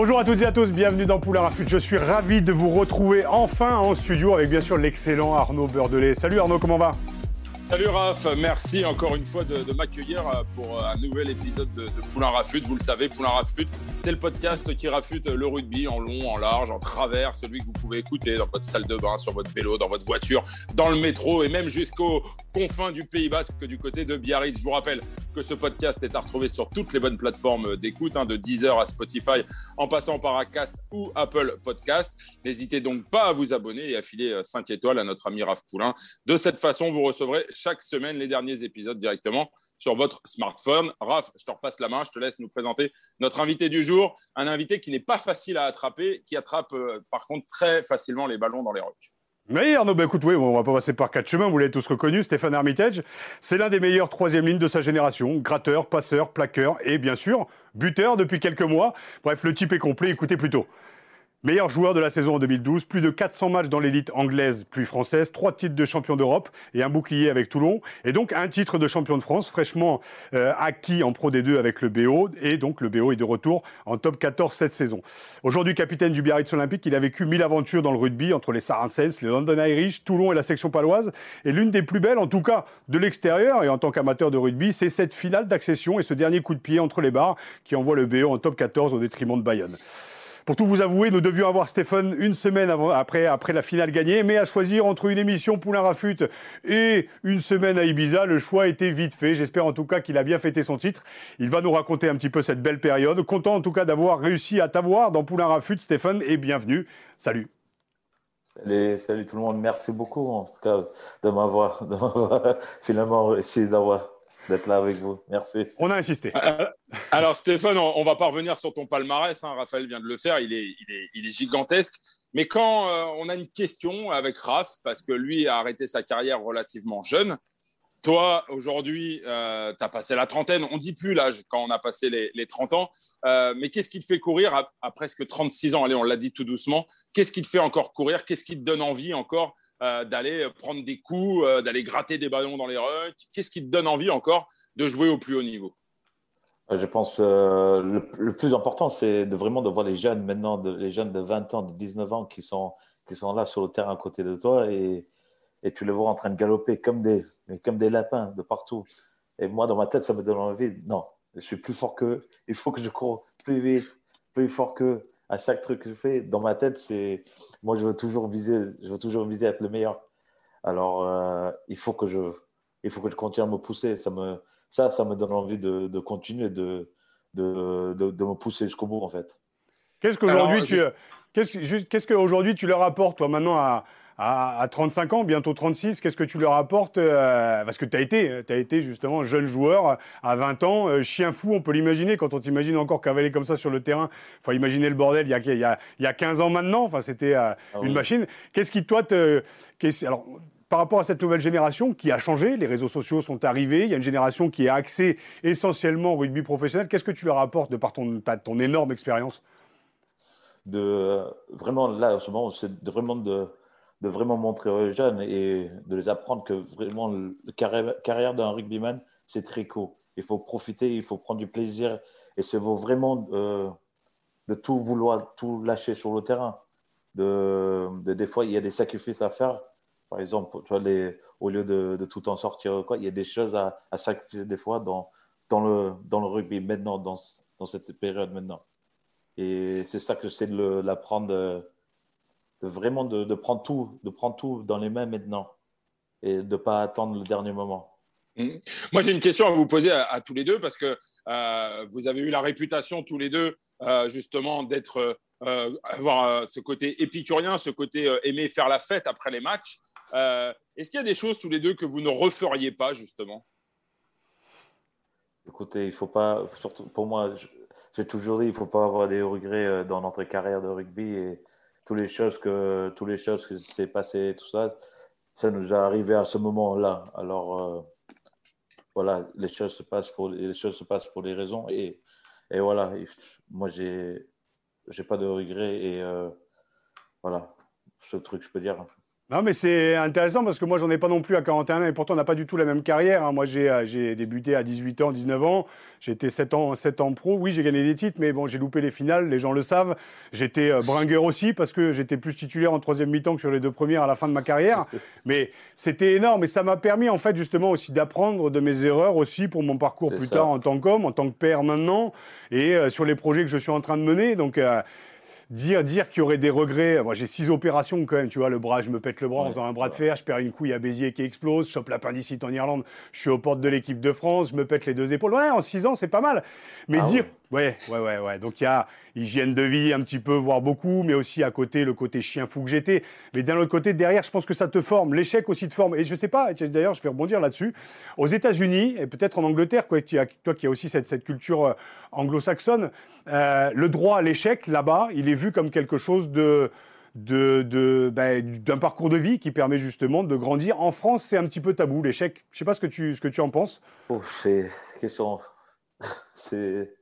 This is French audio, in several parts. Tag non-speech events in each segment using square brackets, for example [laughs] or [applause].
Bonjour à toutes et à tous, bienvenue dans Poulain Rafut. Je suis ravi de vous retrouver enfin en studio avec bien sûr l'excellent Arnaud Beurdelet. Salut Arnaud, comment va? Salut Raph, merci encore une fois de, m'accueillir euh, pour euh, un nouvel épisode de, Poulain Rafut. Vous le savez, Poulain Rafut, c'est le podcast qui rafute le rugby en long, en large, en travers, celui que vous pouvez écouter dans votre salle de bain, sur votre vélo, dans votre voiture, dans le métro et même jusqu'aux confins du Pays Basque du côté de Biarritz. Je vous rappelle que ce podcast est à retrouver sur toutes les bonnes plateformes d'écoute, hein, de Deezer à Spotify, en passant par Acast ou Apple Podcast. N'hésitez donc pas à vous abonner et à filer 5 étoiles à notre ami Raph Poulain. De cette façon, vous recevrez chaque semaine les derniers épisodes directement sur votre smartphone. Raph, je te repasse la main, je te laisse nous présenter notre invité du jour, un invité qui n'est pas facile à attraper, qui attrape euh, par contre très facilement les ballons dans les rocs. Oui, Arnaud, bah écoute, oui, on va pas passer par quatre chemins, vous l'avez tous reconnu, Stéphane Armitage, c'est l'un des meilleurs troisième lignes de sa génération, gratteur, passeur, plaqueur et bien sûr, buteur depuis quelques mois. Bref, le type est complet, écoutez plutôt. Meilleur joueur de la saison en 2012, plus de 400 matchs dans l'élite anglaise puis française, trois titres de champion d'Europe et un bouclier avec Toulon, et donc un titre de champion de France fraîchement euh, acquis en Pro D2 avec le BO, et donc le BO est de retour en top 14 cette saison. Aujourd'hui capitaine du Biarritz Olympique, il a vécu mille aventures dans le rugby entre les Saracens, les London Irish, Toulon et la section paloise, et l'une des plus belles, en tout cas de l'extérieur et en tant qu'amateur de rugby, c'est cette finale d'accession et ce dernier coup de pied entre les barres qui envoie le BO en top 14 au détriment de Bayonne. Pour tout vous avouer, nous devions avoir Stéphane une semaine après, après la finale gagnée, mais à choisir entre une émission Poulain Rafut et une semaine à Ibiza, le choix était vite fait. J'espère en tout cas qu'il a bien fêté son titre. Il va nous raconter un petit peu cette belle période. Content en tout cas d'avoir réussi à t'avoir dans Poulain Rafut, Stéphane, et bienvenue. Salut. Salut, salut tout le monde. Merci beaucoup en tout cas de m'avoir [laughs] finalement réussi d'avoir d'être là avec vous. Merci. On a insisté. Euh, alors Stéphane, on, va pas revenir sur ton palmarès. Hein. Raphaël vient de le faire. Il est, il est, gigantesque. Mais quand euh, on a une question avec Raph, parce que lui a arrêté sa carrière relativement jeune, toi, aujourd'hui, euh, tu as passé la trentaine. On dit plus l'âge quand on a passé les, les 30 ans. mais qu'est-ce qui te fait courir à, à presque 36 ans? Allez, on l'a dit tout doucement. Qu'est-ce qui te fait encore courir? Qu'est-ce qui te donne envie encore euh, d'aller prendre des coups, euh, d'aller gratter des ballons dans les rucks Qu'est-ce qui te donne envie encore de jouer au plus haut niveau? Je pense euh, le, plus important, c'est de vraiment de voir les jeunes maintenant, de, les jeunes de 20 ans, de 19 ans qui sont, qui sont là sur le terrain à côté de toi et, et tu les vois en train de galoper comme des, comme des lapins de partout. Et moi, dans ma tête, ça me donne envie. Non, je suis plus fort qu'eux. Il faut que je cours plus vite, plus fort qu'eux à chaque truc que je fais, dans ma tête, c'est moi, je veux toujours viser, je veux toujours viser à être le meilleur. Alors, euh, il faut que je, il faut que je continue à me pousser. Ça me, ça, ça me donne envie de, de continuer de, de, de, me pousser jusqu'au bout, en fait. Qu'est-ce qu'aujourd'hui tu, qu'est-ce, qu'est-ce qu'aujourd'hui tu leur apportes, toi, maintenant à, à, 35 ans, bientôt 36, qu'est-ce que tu leur apportes euh, Parce que tu as été, as été justement jeune joueur à 20 ans, euh, chien fou, on peut l'imaginer. Quand on t'imagine encore cavaler comme ça sur le terrain, il faut imaginer le bordel il y a, il y a, il y a 15 ans maintenant. Enfin, c'était euh, ah une machine. Qu'est-ce qui, toi, te. Alors, par rapport à cette nouvelle génération qui a changé, les réseaux sociaux sont arrivés, il y a une génération qui est axée essentiellement au rugby professionnel. Qu'est-ce que tu leur apportes de par ton, ton énorme expérience? De vraiment là en ce moment c'est vraiment de de vraiment montrer aux jeunes et de les apprendre que vraiment la carrière, d'un rugbyman, c'est très court. Il faut profiter, il faut prendre du plaisir et c'est vraiment euh, de tout vouloir, tout lâcher sur le terrain. De, des fois, il y a des sacrifices à faire. Par exemple, tu vois, au lieu de, tout en sortir, quoi, il y a des choses à, à sacrifier des fois dans, dans, le, dans le rugby maintenant, dans, dans cette période maintenant. Et c'est ça que j'essaie de l'apprendre de vraiment de, prendre tout, de prendre tout dans les mains maintenant et de ne pas attendre le dernier moment. Mmh. Moi, j'ai une question à vous poser à, tous les deux parce que euh, vous avez eu la réputation tous les deux euh, justement d'être euh, avoir ce côté épicurien, ce côté aimer faire la fête après les matchs. Est-ce qu'il y a des choses tous les deux que vous ne referiez pas justement? Écoutez, il faut pas, surtout pour moi, j'ai toujours dit, il faut pas avoir des regrets dans notre carrière de rugby et toutes les choses que toutes les choses que s'est passé, tout ça, ça nous est arrivé à ce moment-là. Alors euh, voilà, les choses se passent pour les choses se passent pour des raisons et, et voilà. moi j'ai j'ai pas de regrets et euh, voilà, ce truc je peux dire. Non, mais c'est intéressant parce que moi, j'en ai pas non plus à 41 ans et pourtant, on n'a pas du tout la même carrière. hein. Moi, j'ai euh, j'ai débuté à 18 ans, 19 ans. Été 7 ans, 7 ans pro. Oui, j'ai gagné des titres, mais bon, j'ai loupé les finales, les gens le savent. J'étais euh, bringueur aussi parce que j'étais plus titulaire en troisième mi-temps que sur les deux premières à la fin de ma carrière. [laughs] Mais c'était énorme et ça m'a permis, en fait, justement aussi d'apprendre de mes erreurs aussi pour mon parcours plus ça. tard en tant qu'homme, en tant que père maintenant et euh, sur les projets que je suis en train de mener. Donc, euh, Dire, dire qu'il y aurait des regrets. Moi, j'ai six opérations quand même. Tu vois, le bras, je me pète le bras en faisant un bras de fer. Je perds une couille à Béziers qui explose. Je chope l'appendicite en Irlande. Je suis aux portes de l'équipe de France. Je me pète les deux épaules. Ouais, en six ans, c'est pas mal. Mais Ah dire. Ouais, ouais, ouais, ouais. Donc, il y a hygiène de vie un petit peu, voire beaucoup. Mais aussi à côté, le côté chien fou que j'étais. Mais d'un autre côté, derrière, je pense que ça te forme. L'échec aussi te forme. Et je sais pas, d'ailleurs, je vais rebondir là-dessus. Aux États-Unis, et peut-être en Angleterre, quoi, toi qui as aussi cette, culture euh, anglo-saxonne, euh, le droit à l'échec, là-bas, il est vu comme quelque chose de ben, d'un parcours de vie qui permet justement de grandir. En France, c'est un petit peu tabou, l'échec. Je sais pas ce que tu, ce que tu en penses. Oh, c'est question. [laughs] C'est.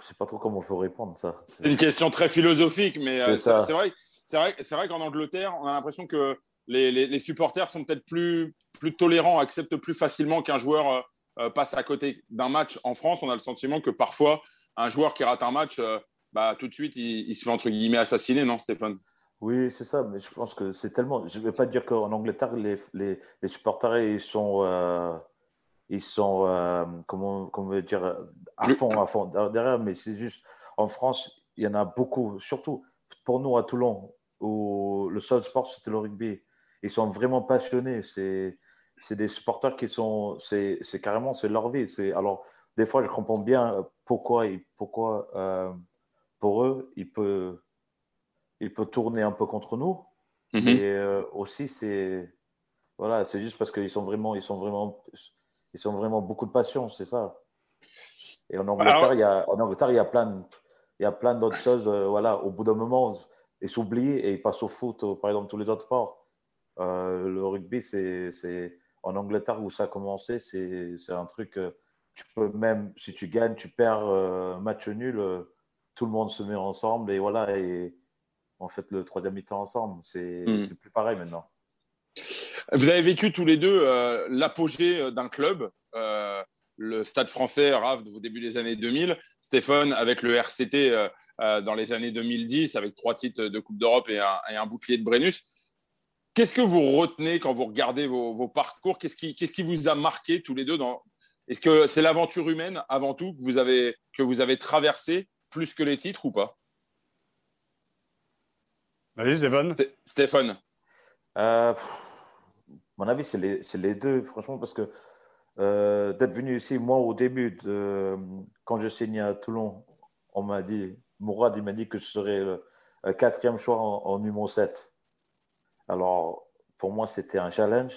Je sais pas trop comment il faut répondre ça. C'est une question très philosophique, mais euh, C'est c'est vrai, c'est vrai, vrai qu'en Angleterre, on a l'impression que les, les- les supporters sont peut-être plus, plus tolérants, acceptent plus facilement qu'un joueur euh, euh, passe à côté d'un match. En France, on a le sentiment que parfois, un joueur qui rate un match, euh, bah, tout de suite, il, il se fait entre guillemets assassiner, non, Stéphane? Oui, c'est ça, mais je pense que c'est tellement. Je ne vais pas dire qu'en Angleterre, les, les, les supporters, ils sont. Euh, Ils sont. euh, comment, comment dire À Plus- fond, à fond derrière, mais c'est juste. En France, il y en a beaucoup, surtout pour nous à Toulon, où le seul sport, c'était le rugby. Ils sont vraiment passionnés. C'est. C'est des supporters qui sont, c'est c'est carrément, c'est leur vie. C'est alors des fois, je comprends bien pourquoi, pourquoi euh, pour eux, il peut, il peut tourner un peu contre nous. Mhm. Et euh, aussi, c'est voilà, c'est juste parce qu'ils sont vraiment, ils sont vraiment, ils sont vraiment beaucoup de passion, c'est ça. Et en Angleterre, Alors- il y a, en Angleterre, il y a plein, de- il y a plein d'autres choses. euh, voilà, au bout d'un moment, ils s'oublient et ils passent au foot, au- par exemple, tous les autres sports. Euh, le rugby, c'est, c'est en Angleterre où ça a commencé, c'est, c'est un truc. euh, tu peux même, si tu gagnes, tu perds euh, match nul, euh, tout le monde se met ensemble et voilà et on fait le troisième mi-temps ensemble. C'est, Mm. c'est plus pareil maintenant. Vous avez vécu tous les deux euh, l'apogée euh, d'un club, euh, le Stade français, RAF, au début des années 2000, Stéphane avec le RCT euh, dans les années 2010, avec trois titres de Coupe d'Europe et un, et un bouclier de Brennus. Qu'est-ce que vous retenez quand vous regardez vos, vos parcours? Qu'est-ce qui, qu'est-ce qui vous a marqué tous les deux dans... Est-ce que c'est l'aventure humaine avant tout que vous avez, que vous avez traversé plus que les titres ou pas? Vas-y, Stéphane. Sté- Stéphane Euh, pff, mon avis, c'est les, deux, franchement, parce que euh, d'être venu ici, moi, au début, quand je signais à Toulon, on m'a dit, Mourad, il m'a dit que je serais le, quatrième choix en, numéro 7. Alors, pour moi, c'était un challenge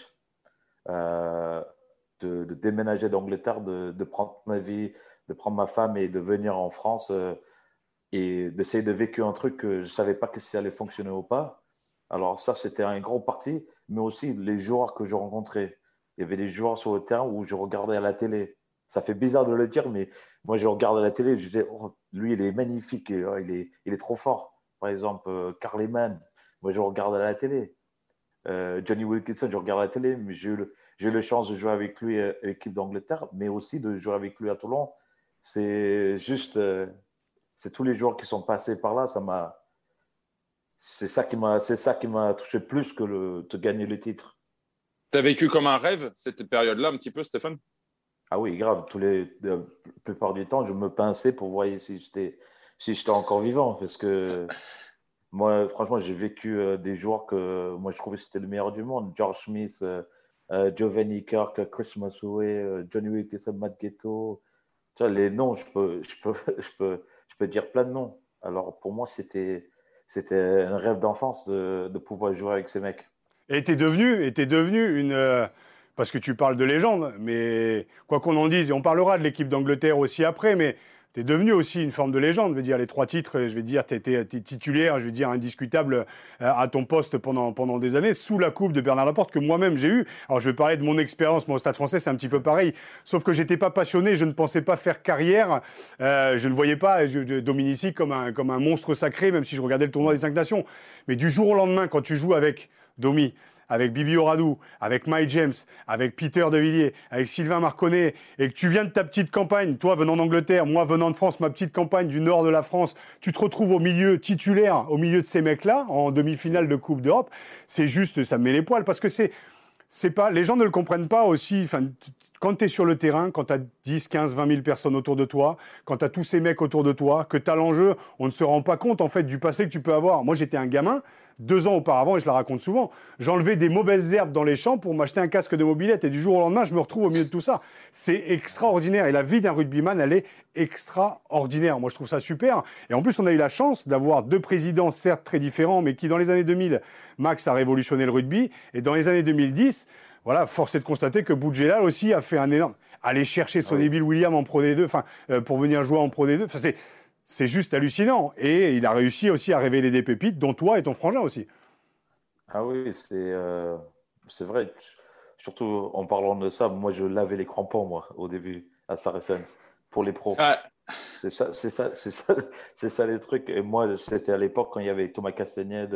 euh, de, déménager d'Angleterre, de, de prendre ma vie, de prendre ma femme et de venir en France euh, et d'essayer de vécu un truc que je ne savais pas que ça allait fonctionner ou pas. Alors ça, c'était un gros parti, mais aussi les joueurs que je rencontrais. Il y avait des joueurs sur le terrain où je regardais à la télé. Ça fait bizarre de le dire, mais moi, je regarde à la télé, je disais, oh, lui, il est magnifique, et, oh, il, est, il est trop fort. Par exemple, euh, Carl Lehmann, moi, je regarde à la télé. Euh, Johnny Wilkinson, je regarde à la télé, mais j'ai eu, le- j'ai la chance de jouer avec lui à l'équipe d'Angleterre, mais aussi de jouer avec lui à Toulon. C'est juste, euh, c'est tous les joueurs qui sont passés par là, ça m'a, c'est ça qui m'a, c'est ça qui m'a touché plus que le, de gagner le titre. Tu as vécu comme un rêve cette période-là, un petit peu, Stéphane? Ah oui, grave. Tous les, la plupart du temps, je me pinçais pour voir si j'étais, si j'étais encore vivant. Parce que [laughs] moi, franchement, j'ai vécu euh, des joueurs que moi, je trouvais que c'était le meilleur du monde. George Smith, euh, euh, Giovanni Kirk, Chris Masoué, Johnny Wilkinson, Matt Ghetto. Tu vois, les noms, je peux, je, peux, [laughs] je, peux, je peux dire plein de noms. Alors, pour moi, c'était, c'était un rêve d'enfance de, pouvoir jouer avec ces mecs. Et t'es devenu, devenu une. euh, parce que tu parles de légende, mais quoi qu'on en dise, et on parlera de l'équipe d'Angleterre aussi après, mais t'es devenu aussi une forme de légende. Je veux dire, les trois titres, je vais dire, tu titulaire, je veux dire, indiscutable euh, à ton poste pendant, pendant des années, sous la coupe de Bernard Laporte, que moi-même j'ai eu. Alors, je vais parler de mon expérience, moi, au Stade français, c'est un petit peu pareil. Sauf que j'étais pas passionné, je ne pensais pas faire carrière. Euh, je ne voyais pas je- Dominici comme un, comme un monstre sacré, même si je regardais le tournoi des cinq nations. Mais du jour au lendemain, quand tu joues avec Domi, avec Bibi Oradou, avec Mike James, avec Peter Devilliers, avec Sylvain Marconnet, et que tu viens de ta petite campagne, toi venant d'Angleterre, moi venant de France, ma petite campagne du nord de la France, tu te retrouves au milieu titulaire, au milieu de ces mecs-là, en demi-finale de Coupe d'Europe, c'est juste, ça me met les poils, parce que c'est, c'est pas, les gens ne le comprennent pas aussi. Enfin, quand tu es sur le terrain, quand tu as 10, 15, 20 000 personnes autour de toi, quand tu as tous ces mecs autour de toi, que tu as l'enjeu, on ne se rend pas compte en fait du passé que tu peux avoir. Moi, j'étais un gamin, deux ans auparavant, et je la raconte souvent, j'enlevais des mauvaises herbes dans les champs pour m'acheter un casque de mobilette. Et du jour au lendemain, je me retrouve au milieu de tout ça. C'est extraordinaire. Et la vie d'un rugbyman, elle est extraordinaire. Moi, je trouve ça super. Et en plus, on a eu la chance d'avoir deux présidents, certes très différents, mais qui, dans les années 2000, Max a révolutionné le rugby. Et dans les années 2010, voilà, force est de constater que Boudjelal aussi a fait un énorme. Aller chercher Sonny ah Bill William en Pro D2, enfin, euh, pour venir jouer en Pro D2, c'est, c'est juste hallucinant. Et il a réussi aussi à révéler des pépites, dont toi et ton frangin aussi. Ah oui, c'est, euh, c'est vrai. Surtout en parlant de ça, moi, je lavais les crampons, moi, au début, à Saracens, pour les pros. C'est ça, c'est ça, c'est ça, [laughs] c'est ça les trucs. Et moi, c'était à l'époque quand il y avait Thomas Castagnède,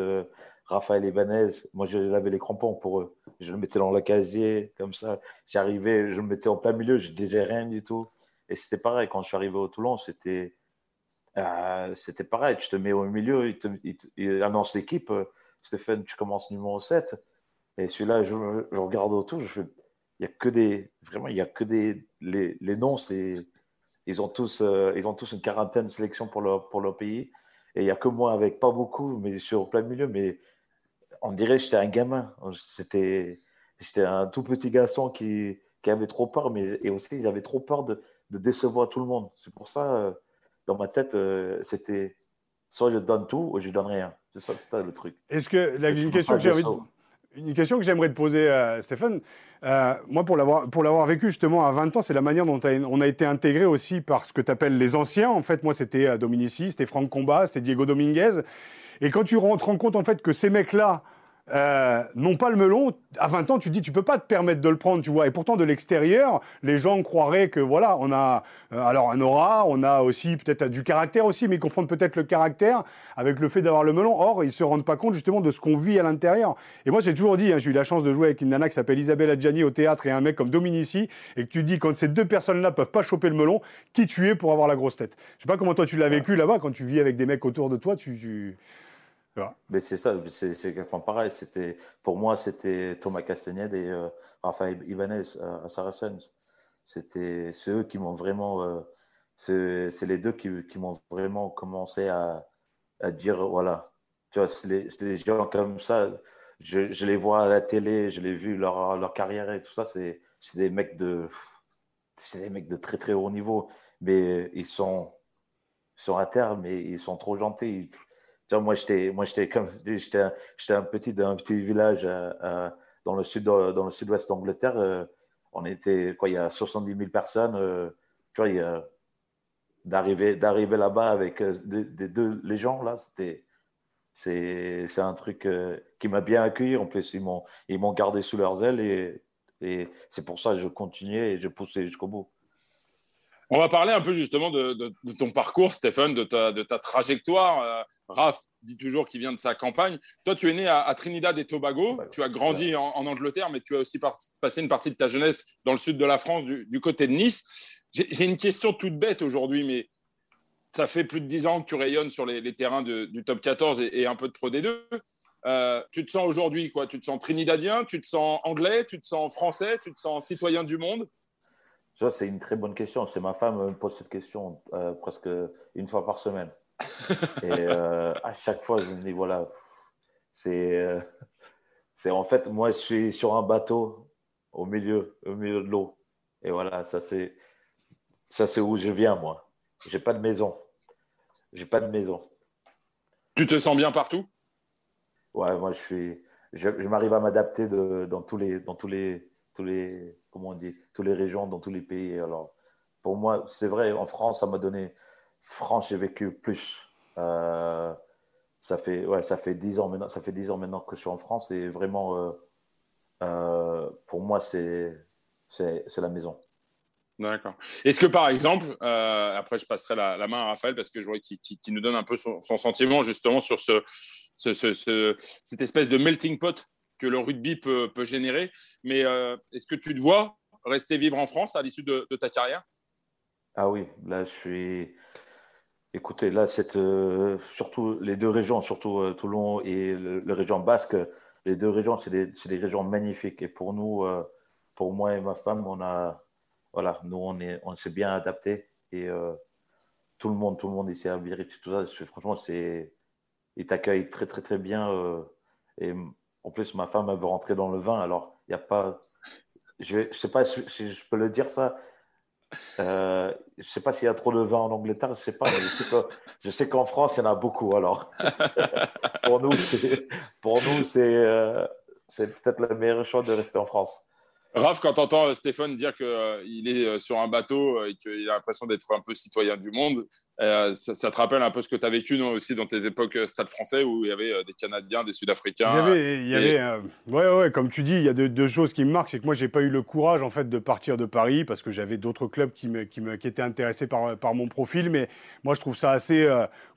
Raphaël Ibanez, moi je lavais les crampons pour eux. Je le mettais dans la casier, comme ça. J'arrivais, je me mettais en plein milieu, je disais rien du tout. Et c'était pareil, quand je suis arrivé au Toulon, c'était euh, pareil. Tu te mets au milieu, il, te, annonce l'équipe. Stéphane, tu commences numéro 7. Et celui-là, je, regarde autour, je il n'y a que des. Vraiment, il n'y a que des. Les, noms, c'est. Ils ont, tous, euh, ils ont tous une quarantaine de sélections pour leur, pour leur pays. Et il n'y a que moi avec pas beaucoup, mais sur plein milieu. Mais on dirait que j'étais un gamin. J'étais un tout petit garçon qui, qui, avait trop peur, mais et aussi ils avaient trop peur de, de décevoir tout le monde. C'est pour ça, euh, dans ma tête, euh, c'était soit je donne tout ou je donne rien. C'est ça, le truc. Est-ce que la, une, question que j'ai une question que j'aimerais te poser, euh, Stéphane, moi pour l'avoir, pour l'avoir vécu justement à 20 ans, c'est la manière dont on a été intégré aussi par ce que tu appelles les anciens. En fait, moi c'était Dominici, c'était Franck Combat, c'était Diego Dominguez. Et quand tu te rends compte en fait que ces mecs-là, euh, non pas le melon. À 20 ans, tu te dis, tu peux pas te permettre de le prendre, tu vois. Et pourtant, de l'extérieur, les gens croiraient que voilà, on a euh, alors un aura, on a aussi peut-être du caractère aussi, mais ils confondent peut-être le caractère avec le fait d'avoir le melon. Or, ils se rendent pas compte justement de ce qu'on vit à l'intérieur. Et moi, j'ai toujours dit, hein, j'ai eu la chance de jouer avec une nana qui s'appelle Isabelle Adjani au théâtre et un mec comme Dominici, et que tu dis, quand ces deux personnes-là peuvent pas choper le melon, qui tu es pour avoir la grosse tête? Je sais pas comment toi tu l'as vécu là-bas quand tu vis avec des mecs autour de toi, tu... tu... Mais c'est ça, c'est exactement pareil. Pour moi, c'était Thomas Castagnède et euh, Raphaël Ibanez à Saracens. C'était eux qui m'ont vraiment. Euh, c'est les deux qui, qui m'ont vraiment commencé à, à, dire voilà, tu vois, les, les, gens comme ça, je, les vois à la télé, je l'ai vu leur, leur carrière et tout ça, c'est des mecs de. C'est des mecs de très très haut niveau, mais ils sont, ils à terre, mais ils sont trop gentils moi, j'étais, moi, j'étais comme, j'étais, un petit d'un petit village euh, euh, dans le sud, dans le sud-ouest d'Angleterre. Euh, on était, quoi, il y a 70 000 personnes. tu vois, d'arriver, d'arriver là-bas avec les gens là, c'était, c'est, un truc qui m'a bien accueilli. En plus, ils m'ont, ils m'ont gardé sous leurs ailes et c'est pour ça que je continuais et je poussais jusqu'au bout. On va parler un peu justement de, ton parcours, Stéphane, de ta, trajectoire. Euh, Raph dit toujours qu'il vient de sa campagne. Toi, tu es né à, Trinidad et Tobago. Tu as grandi en, Angleterre, mais tu as aussi passé une partie de ta jeunesse dans le sud de la France, du, côté de Nice. J'ai une question toute bête aujourd'hui, mais ça fait plus de dix ans que tu rayonnes sur les, terrains du top 14 et, un peu de Pro D2. Euh, tu te sens aujourd'hui quoi? Tu te sens trinidadien? Tu te sens anglais? Tu te sens français? Tu te sens citoyen du monde? Ça, c'est une très bonne question. C'est ma femme me pose cette question euh, presque une fois par semaine. [laughs] Et euh, à chaque fois, je me dis, voilà, c'est, euh, c'est en fait, moi, je suis sur un bateau au milieu, au milieu de l'eau. Et voilà, ça, c'est, ça, c'est où je viens, moi. J'ai pas de maison. J'ai pas de maison. Tu te sens bien partout? Ouais, moi, je suis, je, je m'arrive à m'adapter dans tous les, dans tous les, tous les, comment on dit, toutes les régions, dans tous les pays. Alors, pour moi, c'est vrai, en France, ça m'a donné. France, j'ai vécu plus. Euh, ça fait, ouais, ça fait 10 ans maintenant. Ça fait 10 ans maintenant que je suis en France et vraiment, euh, euh, pour moi, c'est, la maison. D'accord. Est-ce que par exemple, après je passerai la, main à Raphaël parce que je vois qu'il qui, nous donne un peu son, sentiment justement sur ce, ce, ce, cette espèce de melting pot que le rugby peut, peut générer. Mais est-ce que tu te vois rester vivre en France à l'issue de, ta carrière? Ah oui, là je suis. Écoutez, là, c'est surtout les deux régions, surtout Toulon et la région basque, les deux régions, c'est des, des, régions magnifiques. Et pour nous, pour moi et ma femme, on a, voilà, nous, on est, on s'est bien adapté et tout le monde, tout le monde ici à Biarritz, tout ça, franchement, c'est, ils t'accueillent très, très, très bien. Euh, et en plus, ma femme, elle veut rentrer dans le vin, alors il n'y a pas. Je ne sais pas si je peux le dire ça. Euh, je ne sais pas s'il y a trop de vin en Angleterre, je ne sais pas. je sais qu'en France, il y en a beaucoup. Alors, [laughs] pour nous, c'est, pour nous, c'est, euh, c'est peut-être le meilleur choix de rester en France. Raph, quand tu entends Stéphane dire qu'il est sur un bateau et qu'il a l'impression d'être un peu citoyen du monde, euh, ça, te rappelle un peu ce que tu as vécu nous, aussi dans tes époques euh, stade français où il y avait euh, des Canadiens, des Sud-Africains. Il y avait, il y avait ouais, ouais, comme tu dis, il y a deux, choses qui me marquent. C'est que moi, j'ai pas eu le courage en fait de partir de Paris parce que j'avais d'autres clubs qui, me, qui, me, qui étaient intéressés par, par mon profil. Mais moi, je trouve ça assez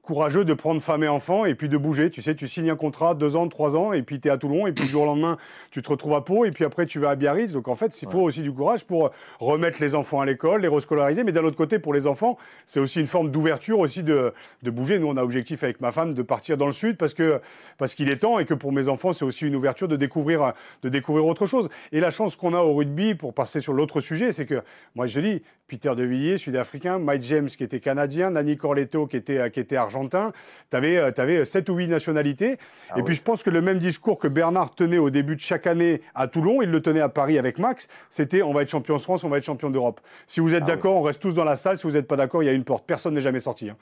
courageux de prendre femme et enfant et puis de bouger. Tu sais, tu signes un contrat deux ans, trois ans et puis tu es à Toulon et puis du jour au lendemain, tu te retrouves à Pau et puis après, tu vas à Biarritz. Donc en fait, il faut aussi du courage pour remettre les enfants à l'école, les rescolariser. Mais d'un autre côté, pour les enfants, c'est aussi une forme d'ouverture aussi de de, bouger. Nous, on a objectif avec ma femme de partir dans le sud parce que parce qu'il est temps et que pour mes enfants, c'est aussi une ouverture de découvrir de découvrir autre chose. Et la chance qu'on a au rugby, pour passer sur l'autre sujet, c'est que moi, je dis Peter De Villiers, sud-africain, Mike James qui était canadien, Nani Corletto qui était qui était argentin. Tu avais avais sept ou huit nationalités. Ah et puis je pense que le même discours que Bernard tenait au début de chaque année à Toulon, il le tenait à Paris avec Max. C'était on va être champion de France, on va être champion d'Europe. Si vous êtes ah d'accord, on reste tous dans la salle. Si vous n'êtes pas d'accord, il y a une porte. Personne n'est jamais sorti. Hein.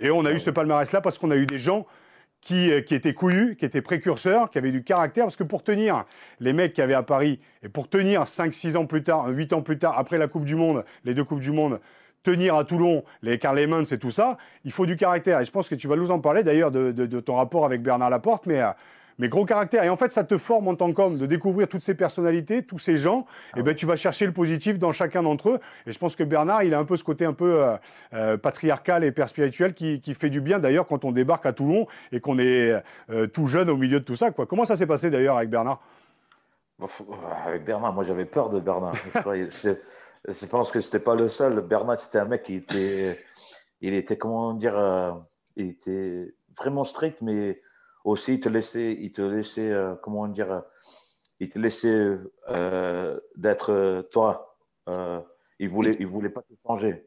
Et on a eu ce palmarès-là parce qu'on a eu des gens qui, euh, qui, étaient couillus, qui étaient précurseurs, qui avaient du caractère. Parce que pour tenir les mecs qui avaient à Paris, et pour tenir 5-6 ans plus tard, 8 ans plus tard, après la Coupe du Monde, les deux Coupes du Monde, tenir à Toulon les Lemans et tout ça, il faut du caractère. Et je pense que tu vas nous en parler d'ailleurs de, de, ton rapport avec Bernard Laporte, mais euh, mais gros caractère. Et en fait, ça te forme en tant qu'homme de découvrir toutes ces personnalités, tous ces gens. Ah et ben, tu vas chercher le positif dans chacun d'entre eux. Et je pense que Bernard, il a un peu ce côté un peu euh, euh, patriarcal et père spirituel qui, qui fait du bien d'ailleurs quand on débarque à Toulon et qu'on est euh, tout jeune au milieu de tout ça. Quoi. Comment ça s'est passé d'ailleurs avec Bernard? Avec Bernard, moi j'avais peur de Bernard. je, pense que c'était pas le seul. Bernard, c'était un mec qui était, il était comment dire, il était vraiment strict, mais aussi, il te laissait, il te laissait euh, comment dire, il te laissait euh, d'être euh, toi. il voulait, il voulait pas te changer.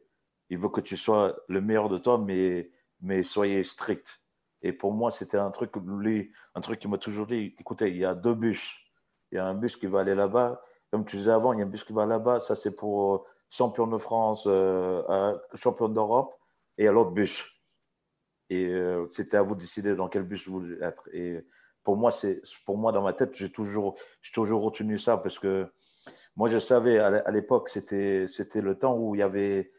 Il veut que tu sois le meilleur de toi, mais, mais soyez strict. Et pour moi, c'était un truc, lui, un truc qui m'a toujours dit, écoutez, il y a deux bus. Il y a un bus qui va aller là-bas. Comme tu disais avant, il y a un bus qui va là-bas. Ça, c'est pour champion de France, champion d'Europe. Et il y a l'autre bus. Et euh, c'était à vous de décider dans quel bus vous voulez être. Et pour moi, c'est, pour moi dans ma tête, j'ai toujours, j'ai toujours retenu ça parce que moi, je savais à l'époque, c'était, c'était le temps où il y avait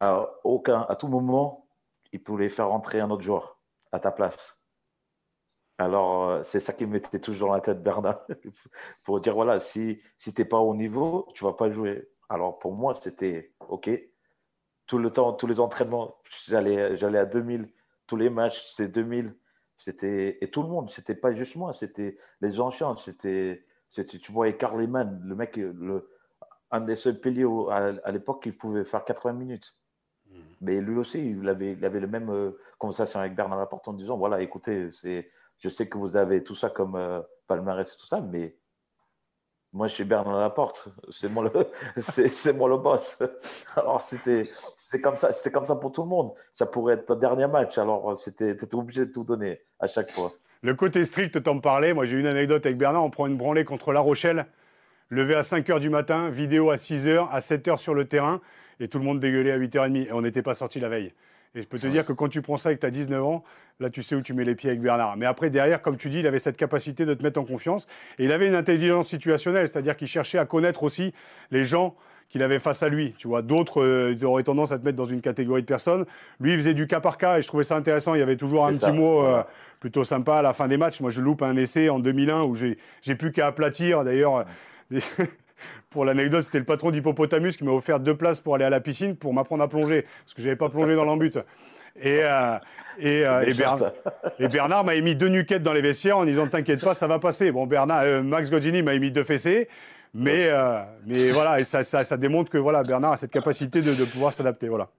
à, aucun, à tout moment, il pouvait faire rentrer un autre joueur à ta place. Alors, euh, c'est ça qui me mettait toujours dans la tête, Bernard, [laughs] pour dire voilà, si, si tu n'es pas au niveau, tu ne vas pas jouer. Alors, pour moi, c'était OK, tout le temps, tous les entraînements, j'allais, j'allais à 2000, tous les matchs, c'était 2000. C'était, et tout le monde, c'était pas juste moi, c'était les anciens, c'était, c'était tu voyais Carl le mec, le, un des seuls piliers à, l'époque qui pouvait faire 80 minutes. Mmh. Mais lui aussi, il avait, il avait la même euh, conversation avec Bernard Laporte en disant voilà, écoutez, c'est, je sais que vous avez tout ça comme euh, palmarès et tout ça, mais moi, je suis Bernard Laporte. C'est moi le, [laughs] c'est, moi le boss. Alors, c'était, c'était comme ça, c'était comme ça pour tout le monde. Ça pourrait être ton dernier match. Alors, c'était, étais obligé de tout donner à chaque fois. Le côté strict, t'en parlais. Moi, j'ai une anecdote avec Bernard. On prend une branlée contre La Rochelle. Levé à 5 h du matin, vidéo à 6 h, à 7 h sur le terrain. Et tout le monde dégueulait à 8h30. Et on n'était pas sorti la veille. Et je peux te dire que quand tu prends ça et que tu as 19 ans, là, tu sais où tu mets les pieds avec Bernard. Mais après, derrière, comme tu dis, il avait cette capacité de te mettre en confiance. Et il avait une intelligence situationnelle, c'est-à-dire qu'il cherchait à connaître aussi les gens qu'il avait face à lui. Tu vois, d'autres euh, auraient tendance à te mettre dans une catégorie de personnes. Lui, il faisait du cas par cas et je trouvais ça intéressant. Il y avait toujours un petit mot euh, plutôt sympa à la fin des matchs. Moi, je loupe un essai en 2001 où j'ai plus qu'à aplatir. D'ailleurs, Pour l'anecdote, c'était le patron d'Hippopotamus qui m'a offert deux places pour aller à la piscine pour m'apprendre à plonger, parce que je n'avais pas plongé dans l'embut. Et, euh, et, euh, et, Bernard m'a émis deux nuquettes dans les vestiaires en disant T'inquiète pas, ça va passer. Bon, Bernard, euh, Max Godini m'a émis deux fessées. Mais, mais voilà, et ça, ça, ça, démontre que voilà, Bernard a cette capacité de, de pouvoir s'adapter. Voilà.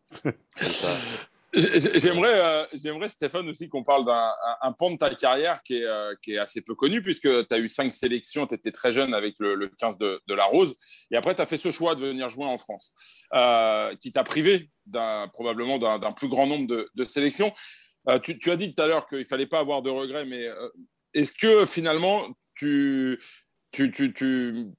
J'aimerais, euh, j'aimerais, Stéphane, aussi qu'on parle d'un un, pan de ta carrière qui est, euh, qui est assez peu connu, puisque tu as eu cinq sélections, tu étais très jeune avec le, le 15 de, la Rose, et après tu as fait ce choix de venir jouer en France, euh, qui t'a privé probablement d'un, plus grand nombre de, sélections. Tu, as dit tout à l'heure qu'il ne fallait pas avoir de regrets, mais est-ce que finalement tu, tu, tu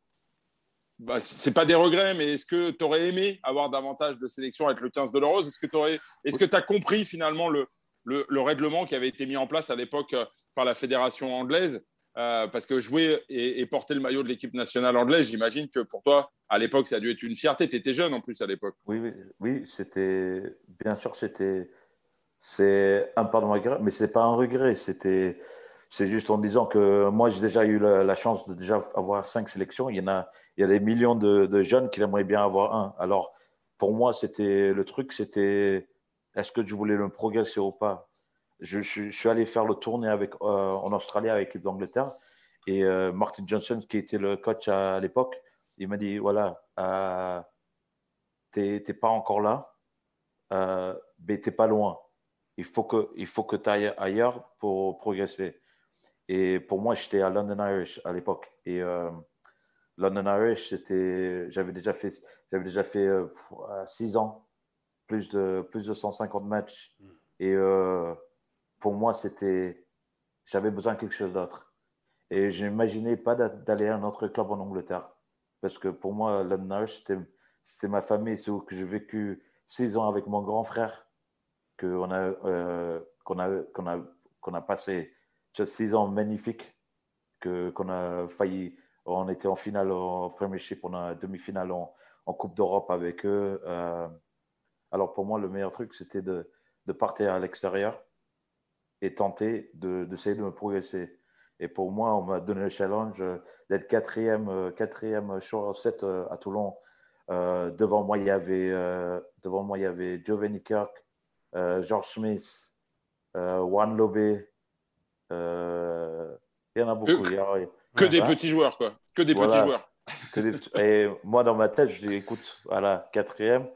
bah, c'est pas des regrets, mais est-ce que tu aurais aimé avoir davantage de sélections avec le 15 de l'Euro Est-ce que tu que as compris finalement le, le, règlement qui avait été mis en place à l'époque euh, par la fédération anglaise? Euh, Parce que jouer et, porter le maillot de l'équipe nationale anglaise, j'imagine que pour toi, à l'époque, ça a dû être une fierté. Tu étais jeune en plus à l'époque. Oui, oui, oui c'était bien sûr, c'était c'est un pardon regret, mais c'est pas un regret. C'était c'est juste en disant que moi, j'ai déjà eu la, chance de déjà avoir cinq sélections. Il y en a, il y a des millions de, jeunes qui aimeraient bien avoir un. Alors, pour moi, c'était le truc, c'était est-ce que je voulais le progresser ou pas? Je, suis allé faire le tournée avec, euh, en Australie avec l'équipe d'Angleterre et euh, Martin Johnson, qui était le coach à, l'époque, il m'a dit voilà, euh, tu n'es pas encore là, mais tu n'es pas loin. Il faut que, il faut que tu ailles ailleurs pour progresser. Et pour moi, j'étais à London Irish à l'époque. Et euh, London Irish, c'était, j'avais déjà fait, j'avais déjà fait euh, six ans, plus de, plus de 150 matchs. Hmm. Et euh, pour moi, c'était, j'avais besoin de quelque chose d'autre. Et je n'imaginais pas d'aller à un autre club en Angleterre. Parce que pour moi, London Irish, c'était ma famille. C'est où que j'ai vécu six ans avec mon grand frère, qu'on a, qu'on a, qu'on a, qu'on a passé six ans magnifiques qu'on a failli. On était en finale en Premiership, on a demi-finale en, Coupe d'Europe avec eux. Euh, alors pour moi, le meilleur truc, c'était de, de, partir à l'extérieur et tenter d'essayer de, me progresser. Et pour moi, on m'a donné le challenge d'être quatrième, euh, quatrième sur 7 euh, à Toulon. devant moi, il y avait, devant moi, il y avait Giovanni Kirk, George Smith, Juan Lobé, il y en a beaucoup. Que, des petits joueurs, quoi. Que des petits joueurs. Et moi, dans ma tête, je dis écoute, à la quatrième,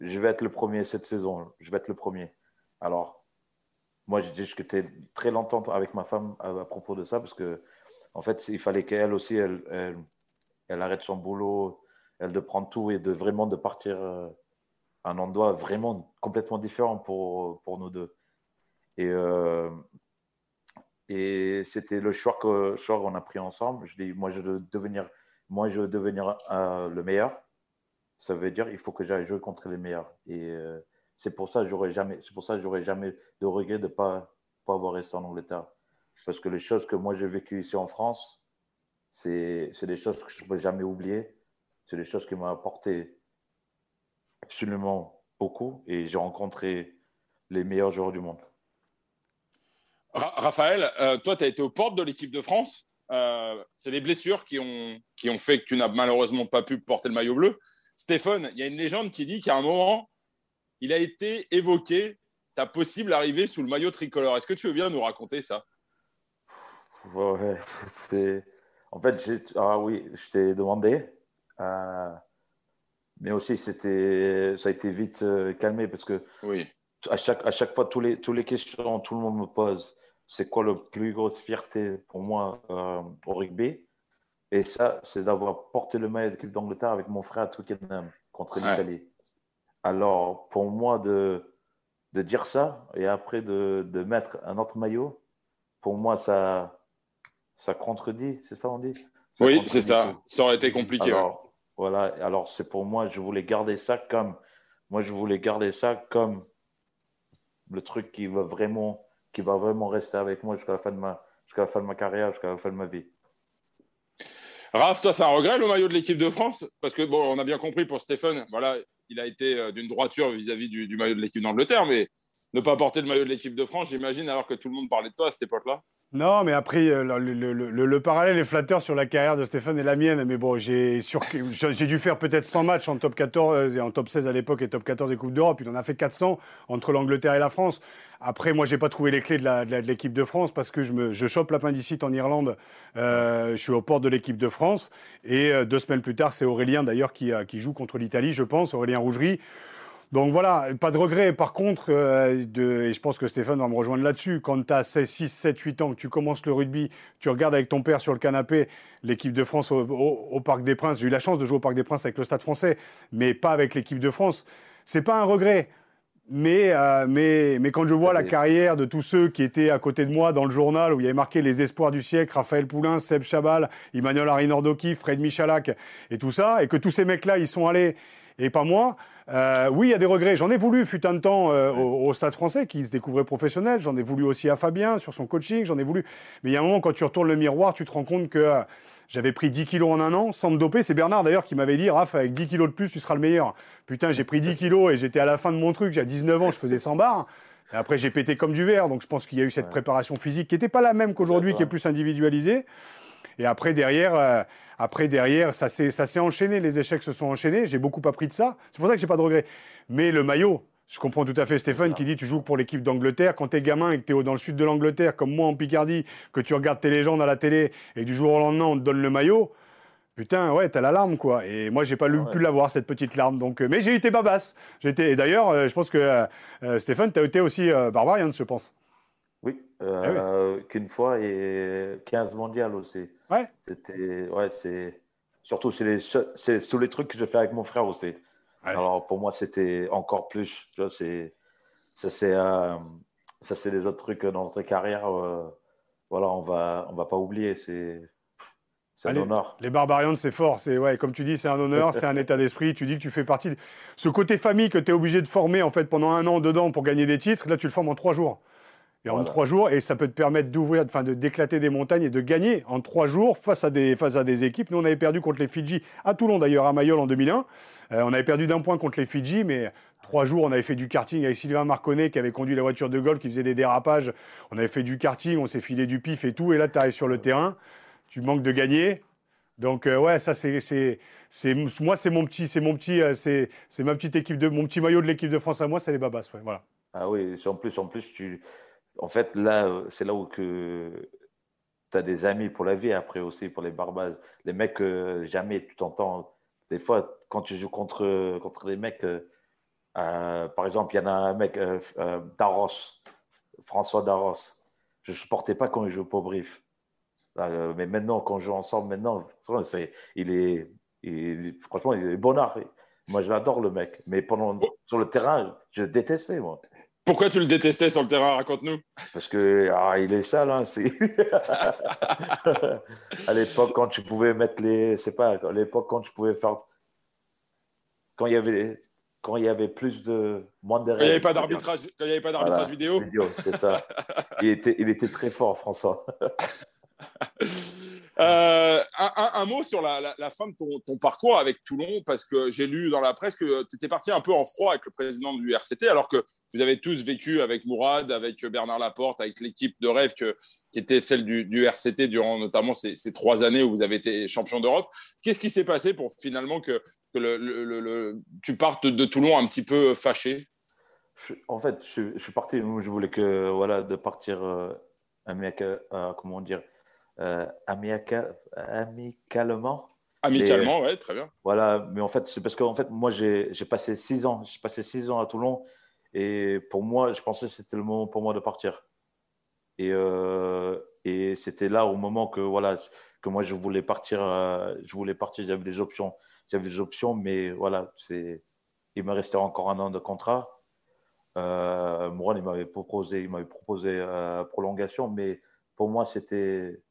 je vais être le premier cette saison. Je vais être le premier. Alors, moi, j'ai discuté très longtemps avec ma femme à, propos de ça parce que, en fait, il fallait qu'elle aussi, elle, elle, arrête son boulot, elle de prendre tout et de vraiment de partir euh, à un endroit vraiment complètement différent pour, pour nous deux. Et euh, et c'était le choix qu'on a pris ensemble. Je dis, moi, je veux devenir, moi, je veux devenir euh, le meilleur. Ça veut dire, il faut que j'aille jouer contre les meilleurs. Et euh, c'est pour ça que j'aurais jamais, c'est pour ça j'aurais jamais de regret de pas, pas avoir resté en Angleterre. Parce que les choses que moi j'ai vécues ici en France, c'est, des choses que je ne peux jamais oublier. C'est des choses qui m'ont apporté absolument beaucoup. Et j'ai rencontré les meilleurs joueurs du monde. Raphaël, euh, toi, tu as été aux portes de l'équipe de France. Euh, c'est les blessures qui ont, qui ont fait que tu n'as malheureusement pas pu porter le maillot bleu. Stéphane, il y a une légende qui dit qu'à un moment, il a été évoqué ta possible arrivée sous le maillot tricolore. Est-ce que tu veux bien nous raconter ça? Ouais, En fait, ah oui, je t'ai demandé. Euh, mais aussi, c'était, ça a été vite calmé parce que oui. à, chaque, à chaque fois, tous les, tous les questions, tout le monde me pose c'est quoi la plus grosse fierté pour moi euh, au rugby? Et ça, c'est d'avoir porté le maillot de l'équipe d'Angleterre avec mon frère à Twickenham contre l'Italie. Alors, pour moi, de, de dire ça et après de, de, mettre un autre maillot, pour moi, ça, ça contredit, c'est ça on dit? Oui, c'est ça. Ça aurait été compliqué. Alors, voilà, alors c'est pour moi, je voulais garder ça comme, moi, je voulais garder ça comme le truc qui va vraiment qui va vraiment rester avec moi jusqu'à la fin de ma, jusqu'à la fin de carrière, jusqu'à la fin de ma vie. Raph, toi, c'est un regret le maillot de l'équipe de France? Parce que, bon, on a bien compris pour Stéphane, voilà, il a été euh, d'une droiture vis-à-vis du, du, maillot de l'équipe d'Angleterre, mais ne pas porter le maillot de l'équipe de France, j'imagine, alors que tout le monde parlait de toi à cette époque-là? Non, mais après, euh, le, parallèle est flatteur sur la carrière de Stéphane et la mienne. Mais bon, j'ai dû faire peut-être 100 matchs en top 14 et en top 16 à l'époque et top 14 des Coupes d'Europe. Il en a fait 400 entre l'Angleterre et la France. Après, moi, j'ai pas trouvé les clés de l'équipe de, France parce que je, me, je chope l'appendicite en Irlande. Euh, je suis au port de l'équipe de France. Et euh, deux semaines plus tard, c'est Aurélien d'ailleurs qui, qui joue contre l'Italie, je pense, Aurélien Rougerie. Donc voilà, pas de regret. Par contre, euh, et je pense que Stéphane va me rejoindre là-dessus, quand tu as 6, 7, 8 ans, que tu commences le rugby, tu regardes avec ton père sur le canapé l'équipe de France au, Parc des Princes. J'ai eu la chance de jouer au Parc des Princes avec le Stade français, mais pas avec l'équipe de France. C'est pas un regret. Mais, euh, mais, mais quand je vois la carrière de tous ceux qui étaient à côté de moi dans le journal où il y avait marqué les espoirs du siècle, Raphaël Poulain, Seb Chabal, Emmanuel Arinordoki, Fred Michalak et tout ça, et que tous ces mecs-là, ils sont allés et pas moi, euh, oui, il y a des regrets. J'en ai voulu, fut un temps, euh, au, Stade français, qui se découvrait professionnel. J'en ai voulu aussi à Fabien sur son coaching. J'en ai voulu. Mais il y a un moment, quand tu retournes le miroir, tu te rends compte que euh, j'avais pris 10 kilos en un an sans me doper. C'est Bernard d'ailleurs qui m'avait dit Raph, avec 10 kilos de plus, tu seras le meilleur. Putain, j'ai pris 10 kilos et j'étais à la fin de mon truc. J'ai 19 ans, je faisais 100 bars. Et après, j'ai pété comme du verre. Donc, je pense qu'il y a eu cette préparation physique qui n'était pas la même qu'aujourd'hui, qui est plus individualisée. Et après, derrière, après, derrière, ça s'est enchaîné, les échecs se sont enchaînés. J'ai beaucoup appris de ça. C'est pour ça que j'ai pas de regrets. Mais le maillot, je comprends tout à fait Stéphane qui dit tu joues pour l'équipe d'Angleterre. Quand tu es gamin et que tu es dans le sud de l'Angleterre, comme moi en Picardie, que tu regardes tes légendes à la télé et du jour au lendemain on te donne le maillot, putain, ouais, t'as la larme, quoi. Et moi, j'ai pas pu l'avoir, cette petite larme. Donc, euh, mais j'ai été babasse. Et d'ailleurs, euh, je pense que euh, Stéphane, tu as été aussi Barbarian, je pense. Oui, ah qu'une fois et 15 mondiales aussi. Ouais. C'était, ouais, c'est surtout c'est les, c'est tous les trucs que je fais avec mon frère aussi. Alors pour moi c'était encore plus. Tu vois, c'est ça c'est euh, ça c'est des autres trucs dans sa carrière. Euh, voilà, on va on va pas oublier. C'est c'est un honneur. Les Barbarians, c'est fort. C'est ouais, comme tu dis, c'est un honneur, c'est un état d'esprit. Tu dis que tu fais partie de ce côté famille que tu es obligé de former en fait pendant un an dedans pour gagner des titres. Là, tu le formes en trois jours et en trois jours, et ça peut te permettre d'ouvrir, enfin de d'éclater des montagnes et de gagner en trois jours face à des face à des équipes. Nous, on avait perdu contre les Fidji à Toulon d'ailleurs, à Mayol en 2001. Euh, on avait perdu d'un point contre les Fidji, mais trois jours, on avait fait du karting avec Sylvain Marconnet qui avait conduit la voiture de golf, qui faisait des dérapages. On avait fait du karting, on s'est filé du pif et tout. Et là, tu arrives sur le terrain, tu manques de gagner. Donc euh, ouais, ça c'est c'est moi c'est mon petit c'est mon petit euh, c'est c'est ma petite équipe de mon petit maillot de l'équipe de France à moi, c'est les Babas, ouais, voilà. Ah oui, en plus en plus tu en fait, là, euh, c'est là où tu as des amis pour la vie, après aussi pour les barbages. Les mecs, euh, jamais tu t'entends. Des fois, quand tu joues contre, contre des mecs, euh, par exemple, il y en a un mec, Daros, François Daros. Je ne supportais pas quand il joue pour Brief. mais maintenant, quand on joue ensemble, maintenant, il est, il, franchement, il est bonnard. Moi, je l'adore, le mec. Mais pendant, sur le terrain, je détestais, moi. Pourquoi tu le détestais sur le terrain? Raconte-nous. Parce que ah, il est sale. Hein, [laughs] à l'époque, quand tu pouvais mettre les, c'est pas, à l'époque quand tu pouvais faire, quand il y avait, quand il y avait plus de moins de. Quand il n'y avait pas d'arbitrage, quand il n'y avait pas d'arbitrage vidéo. Vidéo, c'est ça. il était, il était très fort, François. [laughs] Euh, un, mot sur la, fin de ton, parcours avec Toulon, parce que j'ai lu dans la presse que tu étais parti un peu en froid avec le président du RCT, alors que vous avez tous vécu avec Mourad, avec Bernard Laporte, avec l'équipe de rêve que, qui était celle du, RCT durant notamment ces, trois années où vous avez été champion d'Europe. Qu'est-ce qui s'est passé pour finalement que, le, tu partes de Toulon un petit peu fâché? En fait, je, suis parti, je voulais que, voilà, de partir euh, euh comment dire, euh, amicalement. Amicalement, oui, très bien. Voilà, mais en fait, c'est parce que en fait, moi, j'ai passé six ans. J'ai passé six ans à Toulon et pour moi, je pensais que c'était le moment pour moi de partir. Et, euh, c'était là au moment que, voilà, que moi, je voulais partir. Euh, je voulais partir, j'avais des options. J'avais des options, mais voilà, il me restait encore un an de contrat. Euh, Mourad, il m'avait proposé, il m'avait proposé euh, prolongation, mais pour moi, c'était.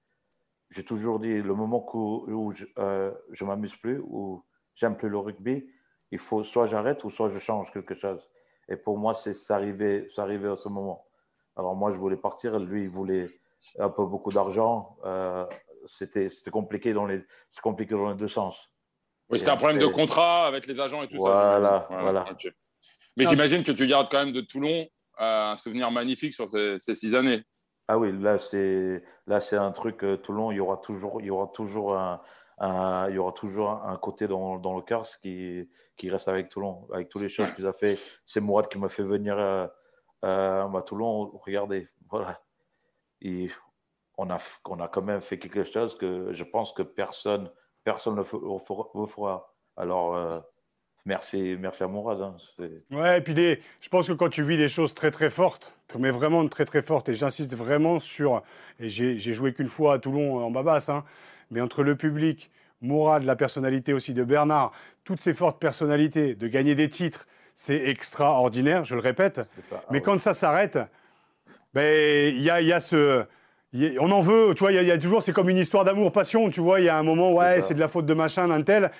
J'ai toujours dit, le moment où, je, ne m'amuse plus, où j'aime plus le rugby, il faut soit j'arrête ou soit je change quelque chose. Et pour moi, c'est arrivé, arrivé à ce moment. Alors moi, je voulais partir. Lui, il voulait un peu beaucoup d'argent. Euh, c'était compliqué, dans les, compliqué dans les deux sens. Oui, c'était un problème de contrat avec les agents et tout ça. Voilà, voilà. Mais j'imagine que tu gardes quand même de Toulon euh, un souvenir magnifique sur ces, six années. Ah oui, là, c'est là c'est un truc, euh, Toulon, il y aura toujours, il y aura toujours un, il y aura toujours un côté dans, le cœur qui, reste avec Toulon, avec toutes les choses qu'il a fait. C'est Mourad qui m'a fait venir à, à Toulon. Regardez, voilà. On a, quand même fait quelque chose que je pense que personne personne ne le fera. Alors, euh, merci, merci à Mourad. Hein, ouais, et puis les, je pense que quand tu vis des choses très très fortes, mais vraiment très très fortes, et j'insiste vraiment sur, et j'ai joué qu'une fois à Toulon en Babas, hein, mais entre le public, Mourad, la personnalité aussi de Bernard, toutes ces fortes personnalités, de gagner des titres, c'est extraordinaire, je le répète. Ah mais quand ça s'arrête, ben, il y, a, y a ce on en veut, tu vois, il y, a toujours, c'est comme une histoire d'amour, passion, tu vois, il y a un moment, ouais, c'est de la faute de machin, d'un tel.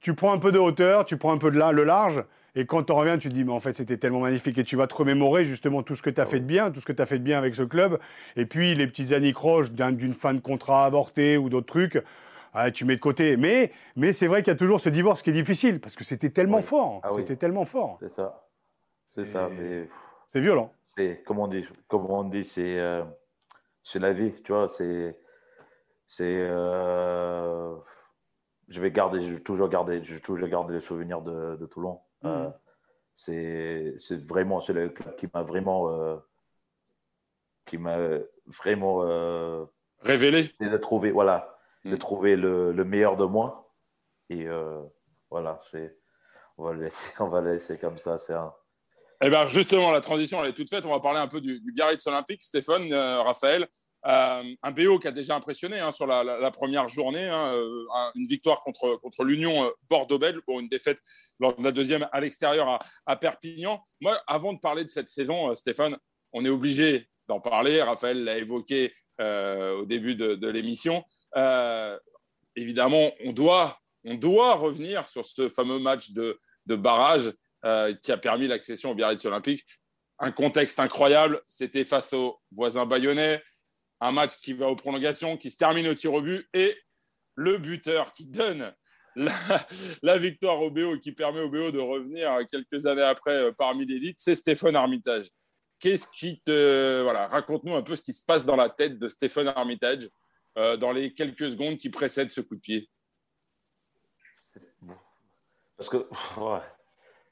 Tu prends un peu de hauteur, tu prends un peu de le large, et quand tu en reviens, tu te dis, mais en fait, c'était tellement magnifique, et tu vas te remémorer justement tout ce que tu as ah fait de bien, tout ce que tu as fait de bien avec ce club, et puis les petits anicroches d'une fin de contrat avorté ou d'autres trucs. Ah, tu mets de côté. Mais, mais c'est vrai qu'il y a toujours ce divorce qui est difficile, parce que c'était tellement fort. Ah c'était tellement fort. C'est ça. C'est ça. Mais... C'est violent. C'est, comme on dit, comme on dit c'est. Euh, c'est la vie, tu vois. C'est, c'est, euh, je vais garder, je vais toujours garder, je vais toujours garder les souvenirs de, Toulon. Mmh. Euh, c'est, c'est vraiment, le club qui m'a vraiment, euh, qui m'a vraiment révélé. De trouver, voilà, de mmh. trouver le, le, meilleur de moi. Et voilà, c'est, on va le laisser, [laughs] on va laisser comme ça. C'est un, eh bien, justement, la transition, elle est toute faite. On va parler un peu du, du Biarritz Olympique. Stéphane, euh, Raphaël, euh, un BO qui a déjà impressionné hein, sur la, première journée. Hein, euh, une victoire contre, contre l'Union Bordeaux-Bègles pour une défaite lors de la deuxième à l'extérieur à, Perpignan. Moi, avant de parler de cette saison, Stéphane, on est obligé d'en parler. Raphaël l'a évoqué au début de, l'émission. évidemment, on doit, on doit revenir sur ce fameux match de, de barrage euh, qui a permis l'accession au Biarritz Olympique. Un contexte incroyable, c'était face aux voisins bayonnais, un match qui va aux prolongations, qui se termine au tir au but, et le buteur qui donne la, victoire au BO, qui permet au BO de revenir quelques années après euh, parmi l'élite, c'est Stéphane Armitage. Qu'est-ce qui te. Voilà, raconte-nous un peu ce qui se passe dans la tête de Stéphane Armitage euh, dans les quelques secondes qui précèdent ce coup de pied? Parce que. [laughs]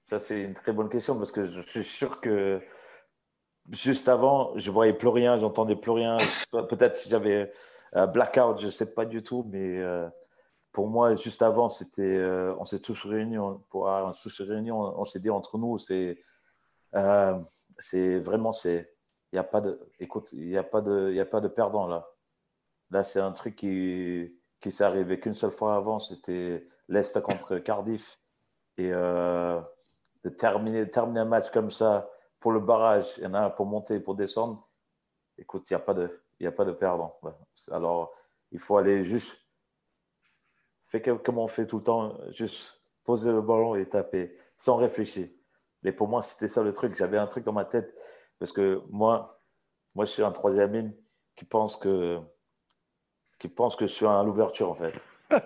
Ça, c'est une très bonne question parce que je suis sûr que juste avant, je voyais plus rien, j'entendais plus rien. Peut-être j'avais un blackout, je ne sais pas du tout, mais euh, pour moi, juste avant, c'était, euh, on s'est tous réunis, on, tous réunis, on, s'est dit entre nous, c'est, euh, c'est vraiment, c'est, il n'y a pas de, écoute, il n'y a pas de, a pas de perdant là. Là, c'est un truc qui, qui s'est arrivé qu'une seule fois avant, c'était l'Est contre Cardiff. Et de terminer, terminer un match comme ça pour le barrage, il y en a un pour monter, pour descendre. Écoute, il n'y a, pas de, a pas de perdant. Alors, il faut aller juste. Fais comme on fait tout le temps, juste poser le ballon et taper sans réfléchir. Mais pour moi, c'était ça le truc. J'avais un truc dans ma tête parce que moi, moi je suis un troisième ligne qui pense que, qui pense que je suis à l'ouverture en fait. [laughs]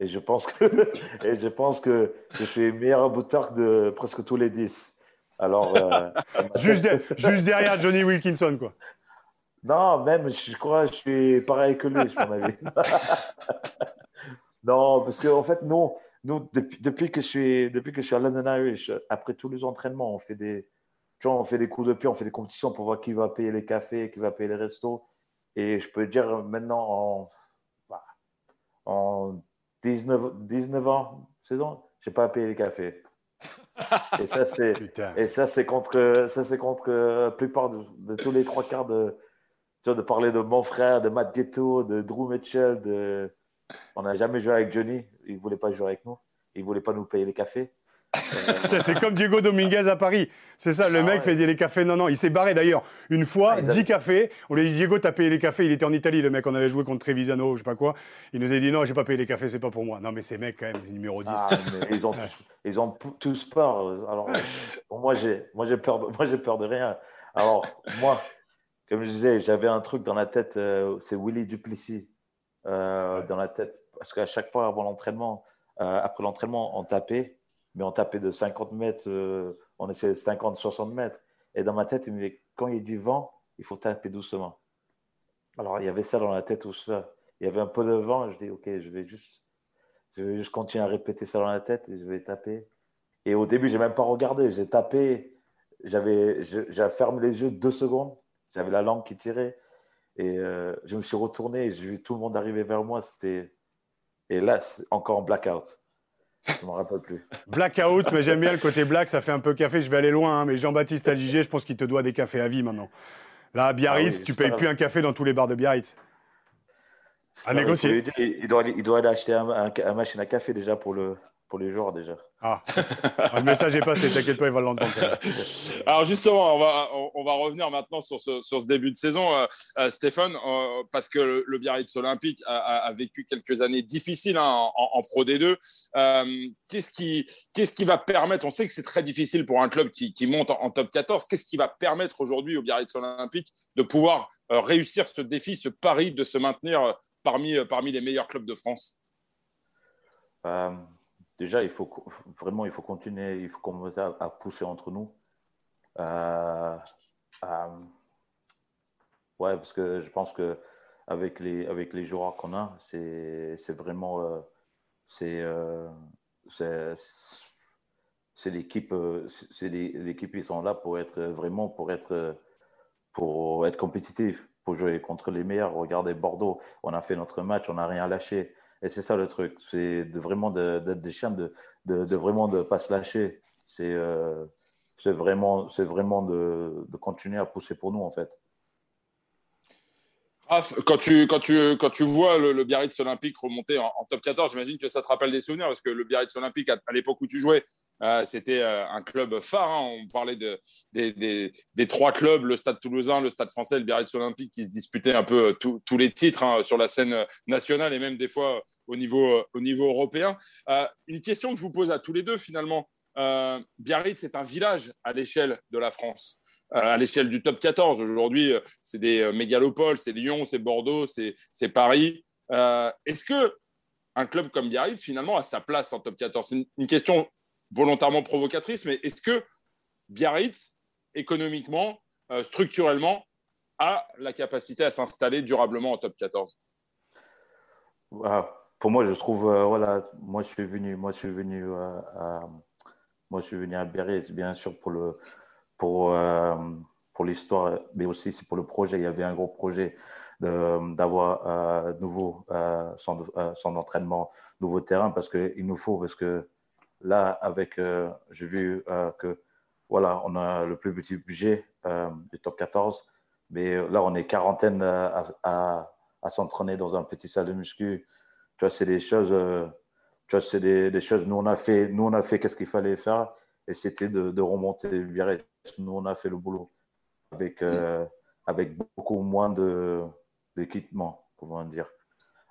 Et je pense que, [laughs] et je, pense que je suis meilleur buteur de presque tous les 10. Alors, euh, [laughs] juste, juste, derrière Johnny Wilkinson, quoi. Non, même, je crois, je suis pareil que lui, je avis. [laughs] non, parce qu'en en fait, non, nous, depuis, depuis, que je suis, depuis que je suis à London Irish, après tous les entraînements, on fait des, tu vois, on fait des coups de pied, on fait des compétitions pour voir qui va payer les cafés, qui va payer les restos. Et je peux dire maintenant, en, bah, en 19, 19 ans, 16 ans, je n'ai pas payé les cafés. Et ça, c'est, [laughs] et ça, c'est contre, ça, c'est contre la plupart de, tous les trois quarts de, de parler de mon frère, de Matt Ghetto, de Drew Mitchell. De... On n'a jamais joué avec Johnny. Il ne voulait pas jouer avec nous. Il ne voulait pas nous payer les cafés. C'est comme Diego Dominguez à Paris. C'est ça, le ah mec fait les cafés. Non, non, il s'est barré d'ailleurs. Une fois, 10 ah, cafés. On lui a dit Diego, t'as payé les cafés. Il était en Italie, le mec. On avait joué contre Trevisano, je sais pas quoi. Il nous a dit non, j'ai pas payé les cafés, c'est pas pour moi. Non, mais ces mecs, quand même, numéro 10. Ah, ils, ont tous, ils ont tous peur. Alors, moi, j'ai peur, de, moi, peur de rien. Alors, moi, comme je disais, j'avais un truc dans la tête. Euh, c'est Willy Duplessis euh, dans la tête. Parce qu'à chaque fois, avant l'entraînement, euh, après l'entraînement, on tapait mais on tapait de 50 mètres, euh, on essayait de 50, 60 mètres. Et dans ma tête, il me dit, quand il y a du vent, il faut taper doucement. Alors, il y avait ça dans la tête, tout ça. Il y avait un peu de vent. Je dis, OK, je vais juste, je vais juste continuer à répéter ça dans la tête et je vais taper. Et au début, je n'ai même pas regardé. J'ai tapé. J'avais, j'ai fermé les yeux deux secondes. J'avais la langue qui tirait. Et euh, je me suis retourné. J'ai vu tout le monde arriver vers moi. C'était... Et là, encore en blackout. Je ne m'en rappelle plus. Blackout, mais j'aime bien le côté black. Ça fait un peu café. Je vais aller loin. Hein, mais Jean-Baptiste Aligé, je pense qu'il te doit des cafés à vie maintenant. Là, à Biarritz, ah tu payes plus un café dans tous les bars de Biarritz. À négocier. Il, doit, il doit aller acheter un, un, machine à café déjà pour, le, pour les joueurs déjà. Ah, le message est passé, t'inquiète pas, il va l'entendre. [laughs] Alors justement, on va, on, va revenir maintenant sur ce, sur ce début de saison, euh, euh, Stéphane, euh, parce que le, Biarritz Olympique a, vécu quelques années difficiles hein, en, Pro D2. qu'est-ce, qui, qu'est-ce qui va permettre, on sait que c'est très difficile pour un club qui, qui monte en, top 14, qu'est-ce qui va permettre aujourd'hui au Biarritz Olympique de pouvoir réussir ce défi, ce pari de se maintenir parmi, parmi les meilleurs clubs de France? Déjà, il faut vraiment, il faut continuer, il faut commencer à, pousser entre nous. Euh, ouais, parce que je pense que avec les, avec les joueurs qu'on a, c'est vraiment, euh, euh, c'est c'est l'équipe, c'est l'équipe ils sont là pour être vraiment pour être pour être compétitif, pour jouer contre les meilleurs. Regardez Bordeaux, on a fait notre match, on n'a rien lâché. Et c'est ça le truc, c'est de vraiment d'être des chiens, de, de, de, vraiment de pas se lâcher. C'est euh, vraiment, vraiment de, de, continuer à pousser pour nous en fait. Raph, quand tu, quand, tu, quand tu vois le, Biarritz Olympique remonter en, top 14, j'imagine que ça te rappelle des souvenirs parce que le Biarritz Olympique, à l'époque où tu jouais, euh, c'était euh, un club phare. Hein. On parlait de, des, trois clubs, le Stade toulousain, le Stade français, le Biarritz Olympique, qui se disputaient un peu euh, tous les titres hein, sur la scène nationale et même des fois au niveau, au niveau européen. une question que je vous pose à tous les deux, finalement. Biarritz, c'est un village à l'échelle de la France à l'échelle du top 14. Aujourd'hui, c'est des mégalopoles, c'est Lyon, c'est Bordeaux, c'est Paris. Est-ce que un club comme Biarritz, finalement, a sa place en top 14 C'est une, question volontairement provocatrice, mais est-ce que Biarritz, économiquement, euh, structurellement, a la capacité à s'installer durablement en top 14 Pour moi, je trouve, euh, voilà, moi je suis venu, moi je suis venu, euh, à, moi je suis venu à Biarritz, bien sûr pour le, pour, pour l'histoire, mais aussi c'est pour le projet. Il y avait un gros projet d'avoir nouveau son, entraînement, nouveau terrain, parce qu'il nous faut, parce que Là, avec, euh, j'ai vu euh, que voilà, on a le plus petit budget euh, du top 14, mais là, on est quarantaine à, s'entraîner dans un petit salle de muscu. Tu c'est des choses, tu c'est des, choses. Nous, on a fait, nous, on a fait qu'est-ce qu'il fallait faire, et c'était de, remonter le Nous, on a fait le boulot avec, avec beaucoup moins de, d'équipement, comment dire.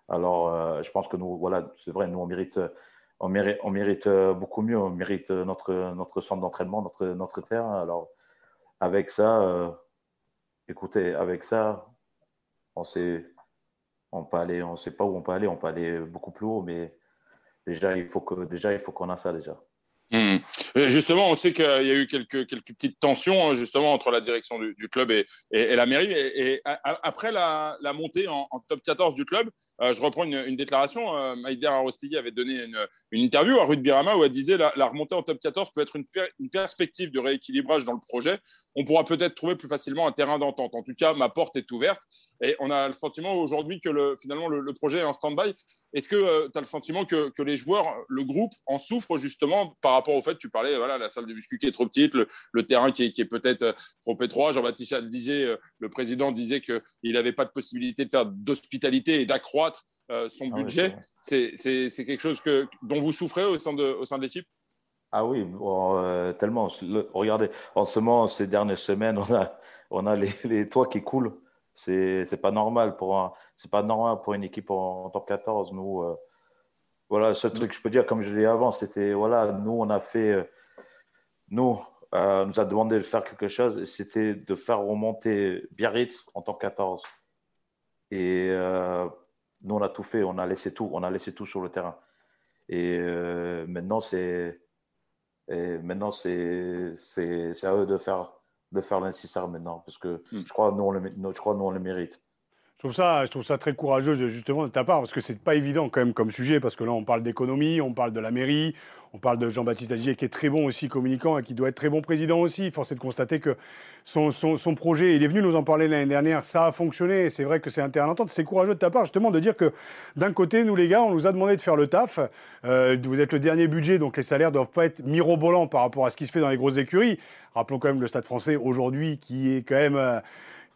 Alors, je pense que nous, voilà, c'est vrai, nous, on mérite on mérite, euh, beaucoup mieux. On mérite notre, notre centre d'entraînement, notre, notre terrain. Alors, avec ça, euh, écoutez, avec ça, on sait, on sait pas où on peut aller. On peut aller beaucoup plus haut, mais déjà, il faut que, qu'on a ça déjà. Hmm. Justement, on sait qu'il y a eu quelques, petites tensions hein, justement entre la direction du, club et, la mairie. Et, après la, montée en, top 14 du club, euh, je reprends une, déclaration. Euh, Maïder Arostigui avait donné une, interview à Ruth Birama où elle disait la, la remontée en top 14 peut être une, perspective de rééquilibrage dans le projet. On pourra peut-être trouver plus facilement un terrain d'entente. En tout cas, ma porte est ouverte. Et on a le sentiment aujourd'hui que le, finalement le, le projet est en stand-by. Est-ce que euh, tu as le sentiment que, les joueurs, le groupe, en souffrent justement par rapport au fait, tu parlais, voilà, la salle de muscu qui est trop petite, le, terrain qui est, peut-être euh, trop étroit. Jean-Baptiste disait, euh, le président disait qu'il n'avait pas de possibilité de faire d'hospitalité et d'accroître son ah budget. c'est quelque chose que, dont vous souffrez au sein de, au sein de l'équipe? Ah oui, tellement. regardez, en ce moment, ces dernières semaines, on a, on a les, les toits qui coulent. C'est n'est pas normal pour un, c'est pas normal pour une équipe en, top 14. Nous, euh, voilà, seul truc que je peux dire, comme je l'ai dit avant, c'était voilà, nous on a fait, euh, nous, euh, nous a demandé de faire quelque chose, c'était de faire remonter Biarritz en top 14. Et nous on a tout fait, on a laissé tout, on a laissé tout sur le terrain. Et maintenant c'est, maintenant c'est, c'est, à eux de faire de faire maintenant, parce que hmm. je, crois, nous, on le, je crois nous on le mérite. Je trouve, ça, très courageux justement de ta part, parce que c'est pas évident quand même comme sujet, parce que là on parle d'économie, on parle de la mairie, on parle de Jean-Baptiste Agier qui est très bon aussi communicant et qui doit être très bon président aussi. Force est de constater que son, projet, il est venu nous en parler l'année dernière, ça a fonctionné, c'est vrai que c'est d'entente. C'est courageux de ta part justement de dire que d'un côté, nous les gars, on nous a demandé de faire le taf. Euh, vous êtes le dernier budget, donc les salaires doivent pas être mirobolants par rapport à ce qui se fait dans les grosses écuries. Rappelons quand même le Stade français aujourd'hui qui est quand même... Euh,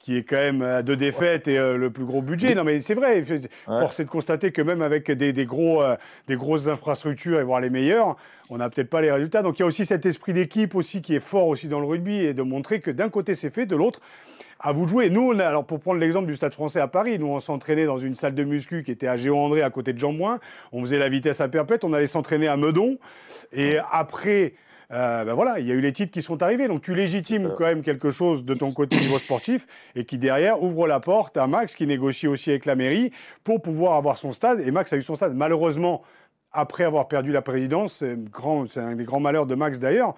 qui est quand même à deux défaites et euh, le plus gros budget. Non, mais c'est vrai. Force est de constater que même avec des, gros, euh, des grosses infrastructures et voire les meilleures, on n'a peut-être pas les résultats. Donc il y a aussi cet esprit d'équipe aussi qui est fort aussi dans le rugby et de montrer que d'un côté c'est fait, de l'autre à vous de jouer. Nous, on a, alors pour prendre l'exemple du Stade français à Paris, nous on s'entraînait dans une salle de muscu qui était à Géo-André à côté de Jean-Bouin. On faisait la vitesse à perpète, on allait s'entraîner à Meudon. Et après euh, ben voilà, il y a eu les titres qui sont arrivés. Donc tu légitimes quand même quelque chose de ton côté niveau sportif et qui derrière ouvre la porte à Max qui négocie aussi avec la mairie pour pouvoir avoir son stade. Et Max a eu son stade. Malheureusement, après avoir perdu la présidence, c'est un des grands malheurs de Max d'ailleurs,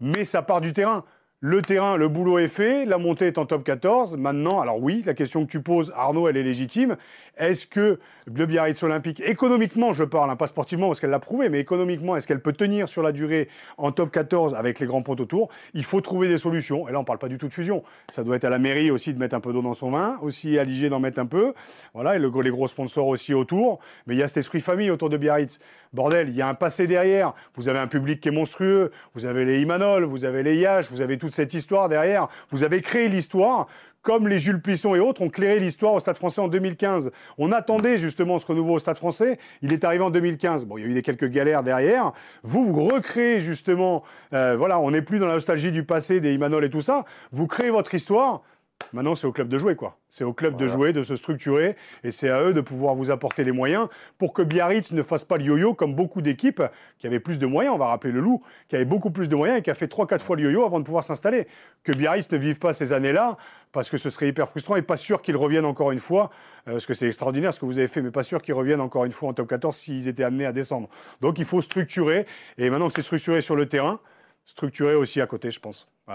mais ça part du terrain. Le terrain, le boulot est fait, la montée est en top 14. Maintenant, alors oui, la question que tu poses, Arnaud, elle est légitime. Est-ce que le Biarritz Olympique, économiquement, je parle, hein, pas sportivement parce qu'elle l'a prouvé, mais économiquement, est-ce qu'elle peut tenir sur la durée en top 14 avec les grands ponts autour? Il faut trouver des solutions. Et là, on ne parle pas du tout de fusion. Ça doit être à la mairie aussi de mettre un peu d'eau dans son vin, aussi à l'IG d'en mettre un peu. Voilà, et les gros sponsors aussi autour. Mais il y a cet esprit famille autour de Biarritz. Bordel, il y a un passé derrière. Vous avez un public qui est monstrueux. Vous avez les Imanol, vous avez les Yash, vous avez toute cette histoire derrière. Vous avez créé l'histoire comme les Jules Plisson et autres ont clairé l'histoire au Stade français en 2015. On attendait justement ce renouveau au Stade français. Il est arrivé en 2015. Bon, il y a eu des quelques galères derrière. Vous, vous recréez justement, euh, voilà, on n'est plus dans la nostalgie du passé, des Imanol et tout ça. Vous créez votre histoire. Maintenant, c'est au club de jouer, quoi. C'est au club de jouer, de se structurer, et c'est à eux de pouvoir vous apporter les moyens pour que Biarritz ne fasse pas le yo-yo comme beaucoup d'équipes qui avaient plus de moyens. On va rappeler le Loup, qui avait beaucoup plus de moyens et qui a fait 3-4 fois le yo-yo avant de pouvoir s'installer. Que Biarritz ne vive pas ces années-là, parce que ce serait hyper frustrant et pas sûr qu'ils reviennent encore une fois, euh, parce que c'est extraordinaire ce que vous avez fait, mais pas sûr qu'ils reviennent encore une fois en top 14 s'ils étaient amenés à descendre. Donc il faut structurer, et maintenant que c'est structuré sur le terrain, structurer aussi à côté, je pense. Oui.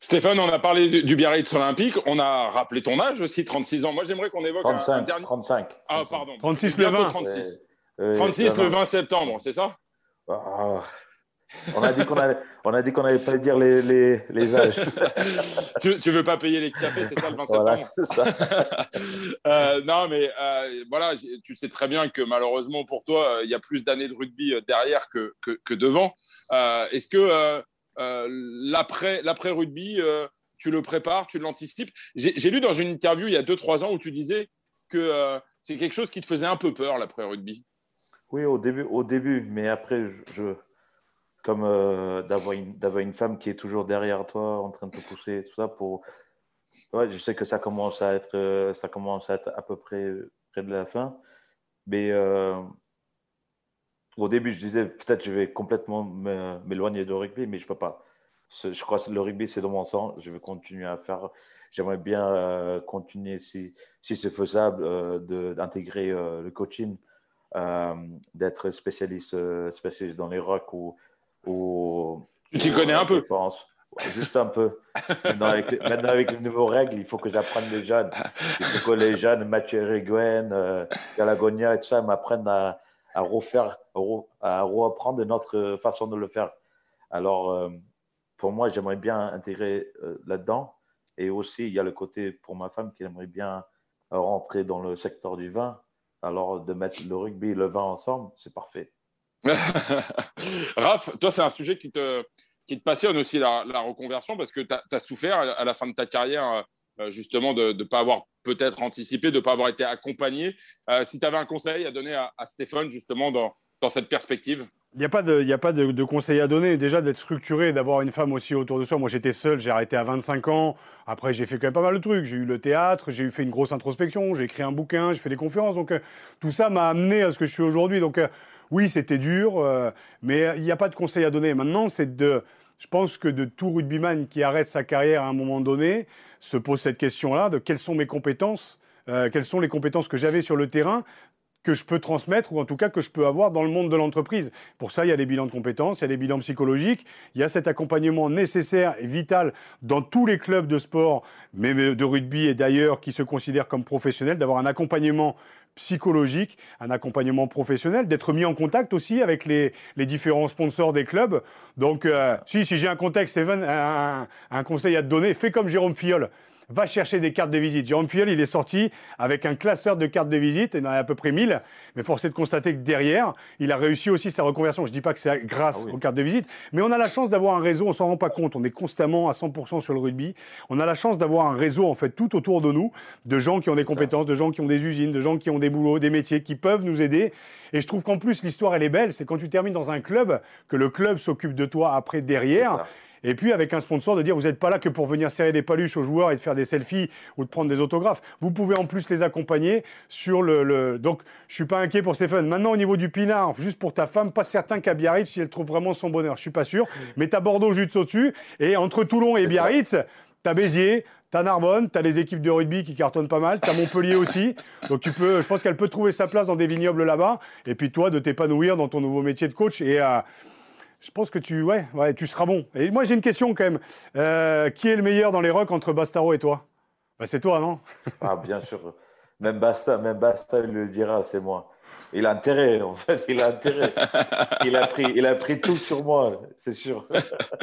Stéphane, on a parlé du, Biarritz Olympique. On a rappelé ton âge aussi, 36 ans. Moi, j'aimerais qu'on évoque 35, un, dernier. 35. Ah, pardon. 36 le 20. 36, 36 le 20 septembre, c'est ça? Ah, On a dit qu'on allait, on a dit qu'on n'allait pas dire les, les, les âges. [laughs] tu, ne veux pas payer les cafés, c'est ça le 20 septembre? Voilà, c'est ça. [laughs] euh, non, mais euh, voilà, tu sais très bien que malheureusement pour toi, il y a plus d'années de rugby derrière que, que, que devant. Euh, est-ce que euh, l'après rugby, euh, tu le prépares, tu l'anticipes. J'ai lu dans une interview il y a 2-3 ans où tu disais que euh, c'est quelque chose qui te faisait un peu peur, l'après rugby. Oui, au début, au début mais après, comme d'avoir une, une, femme qui est toujours derrière toi, en train de te pousser, tout ça, pour. Je sais que ça commence à être, ça commence à être à peu près près de la fin, mais au début, je disais peut-être je vais complètement m'éloigner de rugby, mais je ne peux pas. Je crois que le rugby, c'est dans mon sang. Je vais continuer à faire. J'aimerais bien euh, continuer, si, si c'est faisable, euh, d'intégrer euh, le coaching, d'être spécialiste, spécialiste dans les rocks ou. ou tu t'y connais un peu Juste un peu. Maintenant avec, les nouvelles règles, il faut que j'apprenne les jeunes. Il faut que les jeunes, Mathieu Réguen, Galagonia et tout ça, m'apprennent à, à refaire, à reprendre notre façon de le faire. Alors, euh, pour moi, j'aimerais bien intégrer euh, là-dedans. Et aussi, il y a le côté pour ma femme qui aimerait bien rentrer dans le secteur du vin. Alors, de mettre le rugby et le vin ensemble, c'est parfait. [laughs] Raph, toi, c'est un sujet qui te, passionne aussi, la, reconversion, parce que tu as, souffert à la fin de ta carrière euh, justement de ne pas avoir peut-être anticipé, de ne pas avoir été accompagné. Euh, si tu avais un conseil à donner à, Stéphane justement dans, dans cette perspective? Il n'y a pas, de, a pas de, conseil à donner. Déjà, d'être structuré, d'avoir une femme aussi autour de soi. Moi, j'étais seul, j'ai arrêté à 25 ans. Après, j'ai fait quand même pas mal de trucs. J'ai eu le théâtre, j'ai fait une grosse introspection, j'ai écrit un bouquin, j'ai fait des conférences. Donc, euh, tout ça m'a amené à ce que je suis aujourd'hui. Donc, oui, c'était dur, mais il n'y a pas de conseil à donner. Maintenant, c'est de. Je pense que de tout rugbyman qui arrête sa carrière à un moment donné, se pose cette question-là de quelles sont mes compétences, euh, quelles sont les compétences que j'avais sur le terrain que je peux transmettre ou en tout cas que je peux avoir dans le monde de l'entreprise. Pour ça, il y a des bilans de compétences, il y a des bilans psychologiques, il y a cet accompagnement nécessaire et vital dans tous les clubs de sport, mais de rugby et d'ailleurs qui se considèrent comme professionnels, d'avoir un accompagnement psychologique, un accompagnement professionnel, d'être mis en contact aussi avec les, différents sponsors des clubs. Donc, euh, si, si j'ai un contexte, Evan, un, un, conseil à te donner, fais comme Jérôme Fiol va chercher des cartes de visite. Jérôme Fiol, il est sorti avec un classeur de cartes de visite, il en a à peu près 1000, mais force est de constater que derrière, il a réussi aussi sa reconversion. Je ne dis pas que c'est grâce ah aux cartes de visite, mais on a la chance d'avoir un réseau, on s'en rend pas compte, on est constamment à 100% sur le rugby. On a la chance d'avoir un réseau, en fait, tout autour de nous, de gens qui ont des compétences, de gens qui ont des usines, de gens qui ont des boulots, des métiers, qui peuvent nous aider. Et je trouve qu'en plus, l'histoire, elle est belle, c'est quand tu termines dans un club, que le club s'occupe de toi après derrière. Et puis avec un sponsor de dire vous n'êtes pas là que pour venir serrer des paluches aux joueurs et de faire des selfies ou de prendre des autographes. Vous pouvez en plus les accompagner sur le. Donc je suis pas inquiet pour Stéphane. Maintenant au niveau du pinard, juste pour ta femme, pas certain qu'à Biarritz, si elle trouve vraiment son bonheur, je suis pas sûr. Mais tu as Bordeaux juste au-dessus. Et entre Toulon et Biarritz, tu as Béziers, tu as Narbonne, tu as les équipes de rugby qui cartonnent pas mal, tu as Montpellier aussi. Donc tu peux, je pense qu'elle peut trouver sa place dans des vignobles là-bas. Et puis toi, de t'épanouir dans ton nouveau métier de coach. Et euh, je pense que tu, ouais, ouais, tu seras bon. Et moi, j'ai une question quand même. Euh, qui est le meilleur dans les rocks entre Bastaro et toi? Bah, C'est toi, non? Ah, bien sûr. Même Basta, même Basta, il le dira, c'est moi. Il a intérêt, en fait, il a intérêt. Il a pris, il a pris tout sur moi, c'est sûr. [laughs]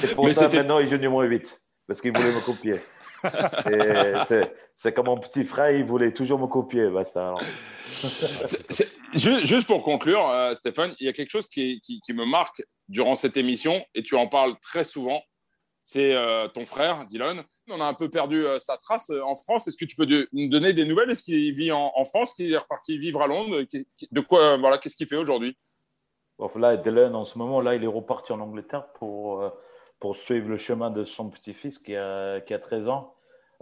C'est pour ça maintenant, il joue numéro 8, parce qu'il voulait me copier. C'est comme mon petit frère, il voulait toujours me copier. Bah, ça, juste pour conclure, euh, Stéphane, il y a quelque chose qui, me marque durant cette émission, et tu en parles très souvent, c'est euh, ton frère, Dylan. On a un peu perdu euh, sa trace en France. Est-ce que tu peux nous donner des nouvelles? Est-ce qu'il vit en, France Qu'il est reparti vivre à Londres? De quoi voilà, Qu'est-ce qu'il fait aujourd'hui? Là, Dylan, en ce moment, là, il est reparti en Angleterre pour, pour suivre le chemin de son petit-fils qui a, qui a 13 ans.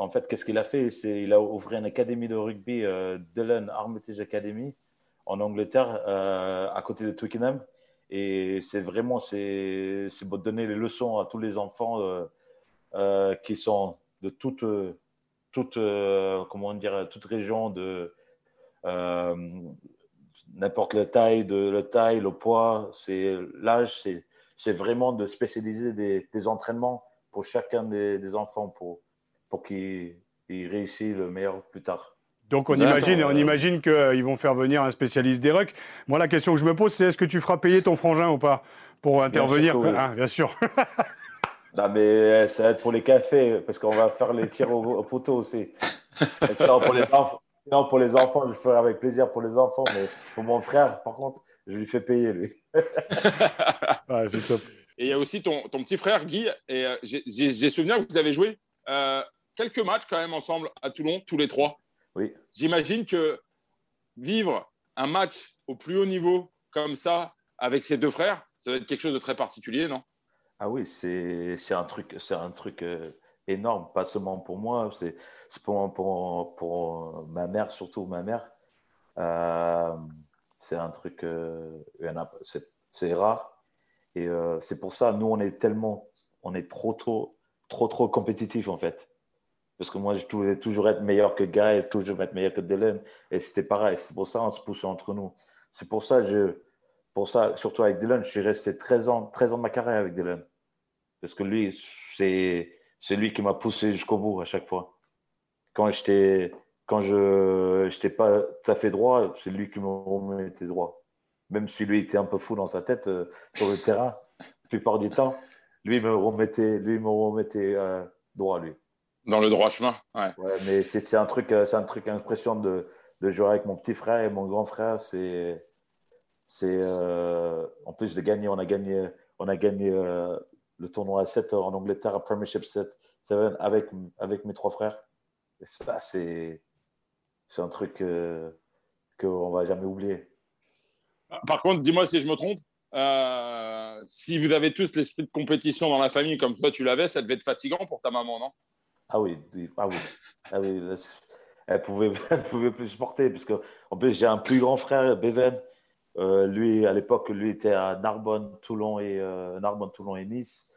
En fait, qu'est-ce qu'il a fait? C'est il a ouvert une académie de rugby, euh, Dylan Armitage Academy, en Angleterre, euh, à côté de Twickenham. Et c'est vraiment c'est pour donner les leçons à tous les enfants euh, qui sont de toute toute comment dire toute région de n'importe la taille de la taille le poids c'est l'âge c'est vraiment de spécialiser des, des, entraînements pour chacun des, des enfants pour pour qu'ils réussissent le meilleur plus tard. Donc on imagine, on imagine qu'ils vont faire venir un spécialiste des rucks. Moi, la question que je me pose, c'est est-ce que tu feras payer ton frangin ou pas pour intervenir Bien sûr. Ah, [laughs] non, mais ça va être pour les cafés, parce qu'on va faire les tirs au, poteau aussi. pour les enfants. Non, pour les enfants, je ferai avec plaisir pour les enfants, mais pour mon frère, par contre, je lui fais payer, lui. [laughs] c'est top. Et il y a aussi ton, ton petit frère, Guy, et euh, j'ai souvenir que vous avez joué euh, quelques matchs quand même ensemble à Toulon, tous les trois. Oui. J'imagine que vivre un match au plus haut niveau comme ça avec ses deux frères, ça va être quelque chose de très particulier, non? Ah oui, c'est un truc, c'est un truc euh, énorme, pas seulement pour moi, c'est pour, pour, pour, ma mère, surtout ma mère. Euh, c'est un truc, euh, c'est rare. Et c'est pour ça, nous, on est tellement, on est trop, trop, trop, trop compétitif en fait. Parce que moi, je voulais toujours être meilleur que Guy, toujours être meilleur que Dylan. Et c'était pareil. C'est pour ça qu'on se poussait entre nous. C'est pour ça, je, pour ça, surtout avec Dylan, je suis resté 13 ans, 13 ans de ma carrière avec Dylan. Parce que lui, c'est, lui qui m'a poussé jusqu'au bout à chaque fois. Quand quand je n'étais pas tout à fait droit, c'est lui qui me remettait droit. Même si lui était un peu fou dans sa tête euh, sur le terrain, la plupart du temps, lui me remettait, lui me remettait euh, droit, lui. Dans le droit chemin, ouais. ouais mais c'est un truc, euh, c'est un truc impressionnant de, de, jouer avec mon petit frère et mon grand frère. C'est, c'est, euh, en plus de gagner, on a gagné, on a gagné euh, le tournoi à 7 en Angleterre, à Premiership 7, avec, avec mes trois frères. Et ça, c'est, c'est un truc que qu'on va jamais oublier. Par contre, dis-moi si je me trompe. si vous avez tous l'esprit de compétition dans la famille comme toi tu l'avais, ça devait être fatigant pour ta maman, non? Ah oui, ah oui, ah oui. Elle pouvait, [laughs] elle pouvait plus supporter parce que en plus j'ai un plus grand frère, Beven. Euh, lui, à l'époque, lui était à Narbonne, Toulon et euh, Narbonne, Toulon et Nice.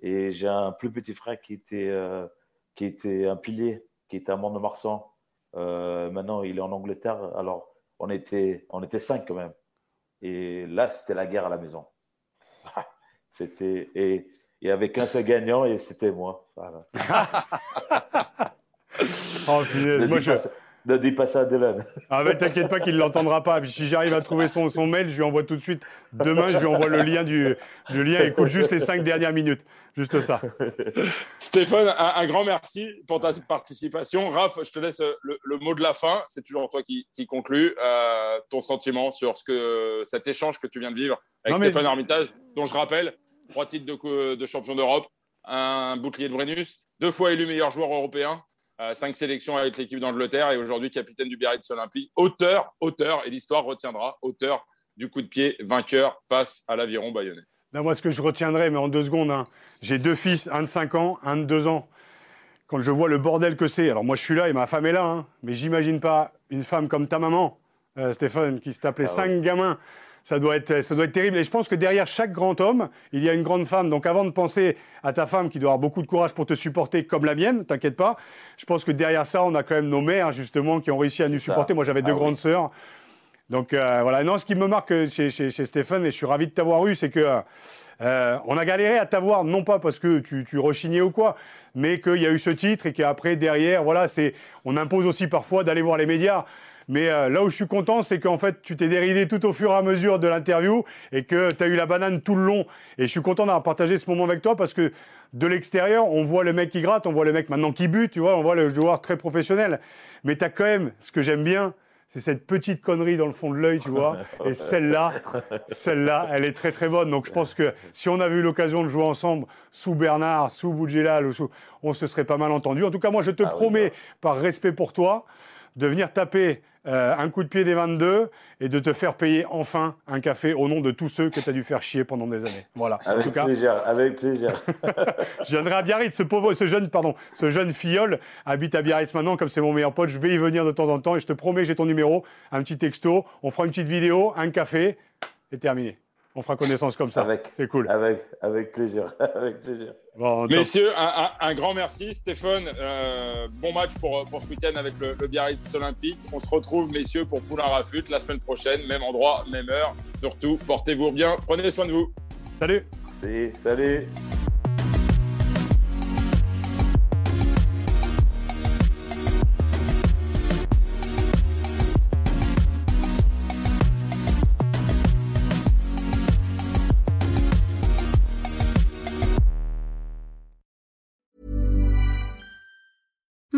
Et j'ai un plus petit frère qui était, euh, qui était un pilier, qui était à Mont-de-Marsan. maintenant, il est en Angleterre. Alors, on était, on était cinq quand même. Et là, c'était la guerre à la maison. [laughs] C'était et, et avec un seul gagnant et c'était moi. Voilà. [laughs] oh, punaise, moi, je, ne dis pas ça à Dylan. Ah, mais t'inquiète pas qu'il ne l'entendra pas. Puis si j'arrive à trouver son, son mail, je lui envoie tout de suite. Demain, je lui envoie le lien du, du lien. Écoute juste les cinq dernières minutes. Juste ça. Stéphane, un, grand merci pour ta participation. Raph, je te laisse le, le mot de la fin. C'est toujours toi qui, qui conclut euh, ton sentiment sur ce que, cet échange que tu viens de vivre avec Stéphane Armitage, dont je rappelle, trois titres de, de champion d'Europe, un bouclier de Brennus, deux fois élu meilleur joueur européen, euh, cinq sélections avec l'équipe d'Angleterre et aujourd'hui capitaine du Biarritz Olympique. Auteur, auteur, et l'histoire retiendra, auteur du coup de pied vainqueur face à l'aviron bayonnais. moi, ce que je retiendrai, mais en deux secondes, hein, j'ai deux fils, un de 5 ans, un de 2 ans. Quand je vois le bordel que c'est, alors moi je suis là et ma femme est là, hein, mais j'imagine pas une femme comme ta maman, euh, Stéphane, qui s'appelait ah cinq gamins ça doit, être, ça doit être terrible. Et je pense que derrière chaque grand homme, il y a une grande femme. Donc avant de penser à ta femme qui doit avoir beaucoup de courage pour te supporter comme la mienne, t'inquiète pas, je pense que derrière ça, on a quand même nos mères, justement, qui ont réussi à nous supporter. Moi, j'avais deux ah grandes sœurs. Donc euh, voilà, non, ce qui me marque chez, chez, Stéphane, et je suis ravi de t'avoir eu, c'est que euh, on a galéré à t'avoir, non pas parce que tu, tu rechignais ou quoi, mais qu'il y a eu ce titre et qu'après, derrière, voilà, c'est, on impose aussi parfois d'aller voir les médias. Mais euh, là où je suis content, c'est qu'en fait, tu t'es déridé tout au fur et à mesure de l'interview et que tu as eu la banane tout le long. Et je suis content d'avoir partagé ce moment avec toi parce que de l'extérieur, on voit le mec qui gratte, on voit le mec maintenant qui bute, tu vois, on voit le joueur très professionnel. Mais tu as quand même, ce que j'aime bien, c'est cette petite connerie dans le fond de l'œil, tu vois. [laughs] Et celle-là, celle-là, elle est très très bonne. Donc je pense que si on avait eu l'occasion de jouer ensemble sous Bernard, sous Boudjelal, on se serait pas mal entendu. En tout cas, moi, je te ah promets, bah. par respect pour toi, de venir taper euh, un coup de pied des 22 et de te faire payer enfin un café au nom de tous ceux que tu as dû faire chier pendant des années. Voilà. Avec plaisir, avec plaisir. [laughs] je viendrai à Biarritz. Ce pauvre, ce jeune, pardon, ce jeune filleul habite à Biarritz maintenant. Comme c'est mon meilleur pote, je vais y venir de temps en temps et je te promets, j'ai ton numéro, un petit texto, on fera une petite vidéo, un café et terminé on fera connaissance comme ça. C'est cool. Avec, avec plaisir. [laughs] avec plaisir. Messieurs, un, grand merci. Stéphane, euh, bon match pour, pour ce week-end avec le, Biarritz Olympique. On se retrouve, messieurs, pour Poulain Rafut la semaine prochaine, même endroit, même heure. Surtout, portez-vous bien. Prenez soin de vous. Salut. salut.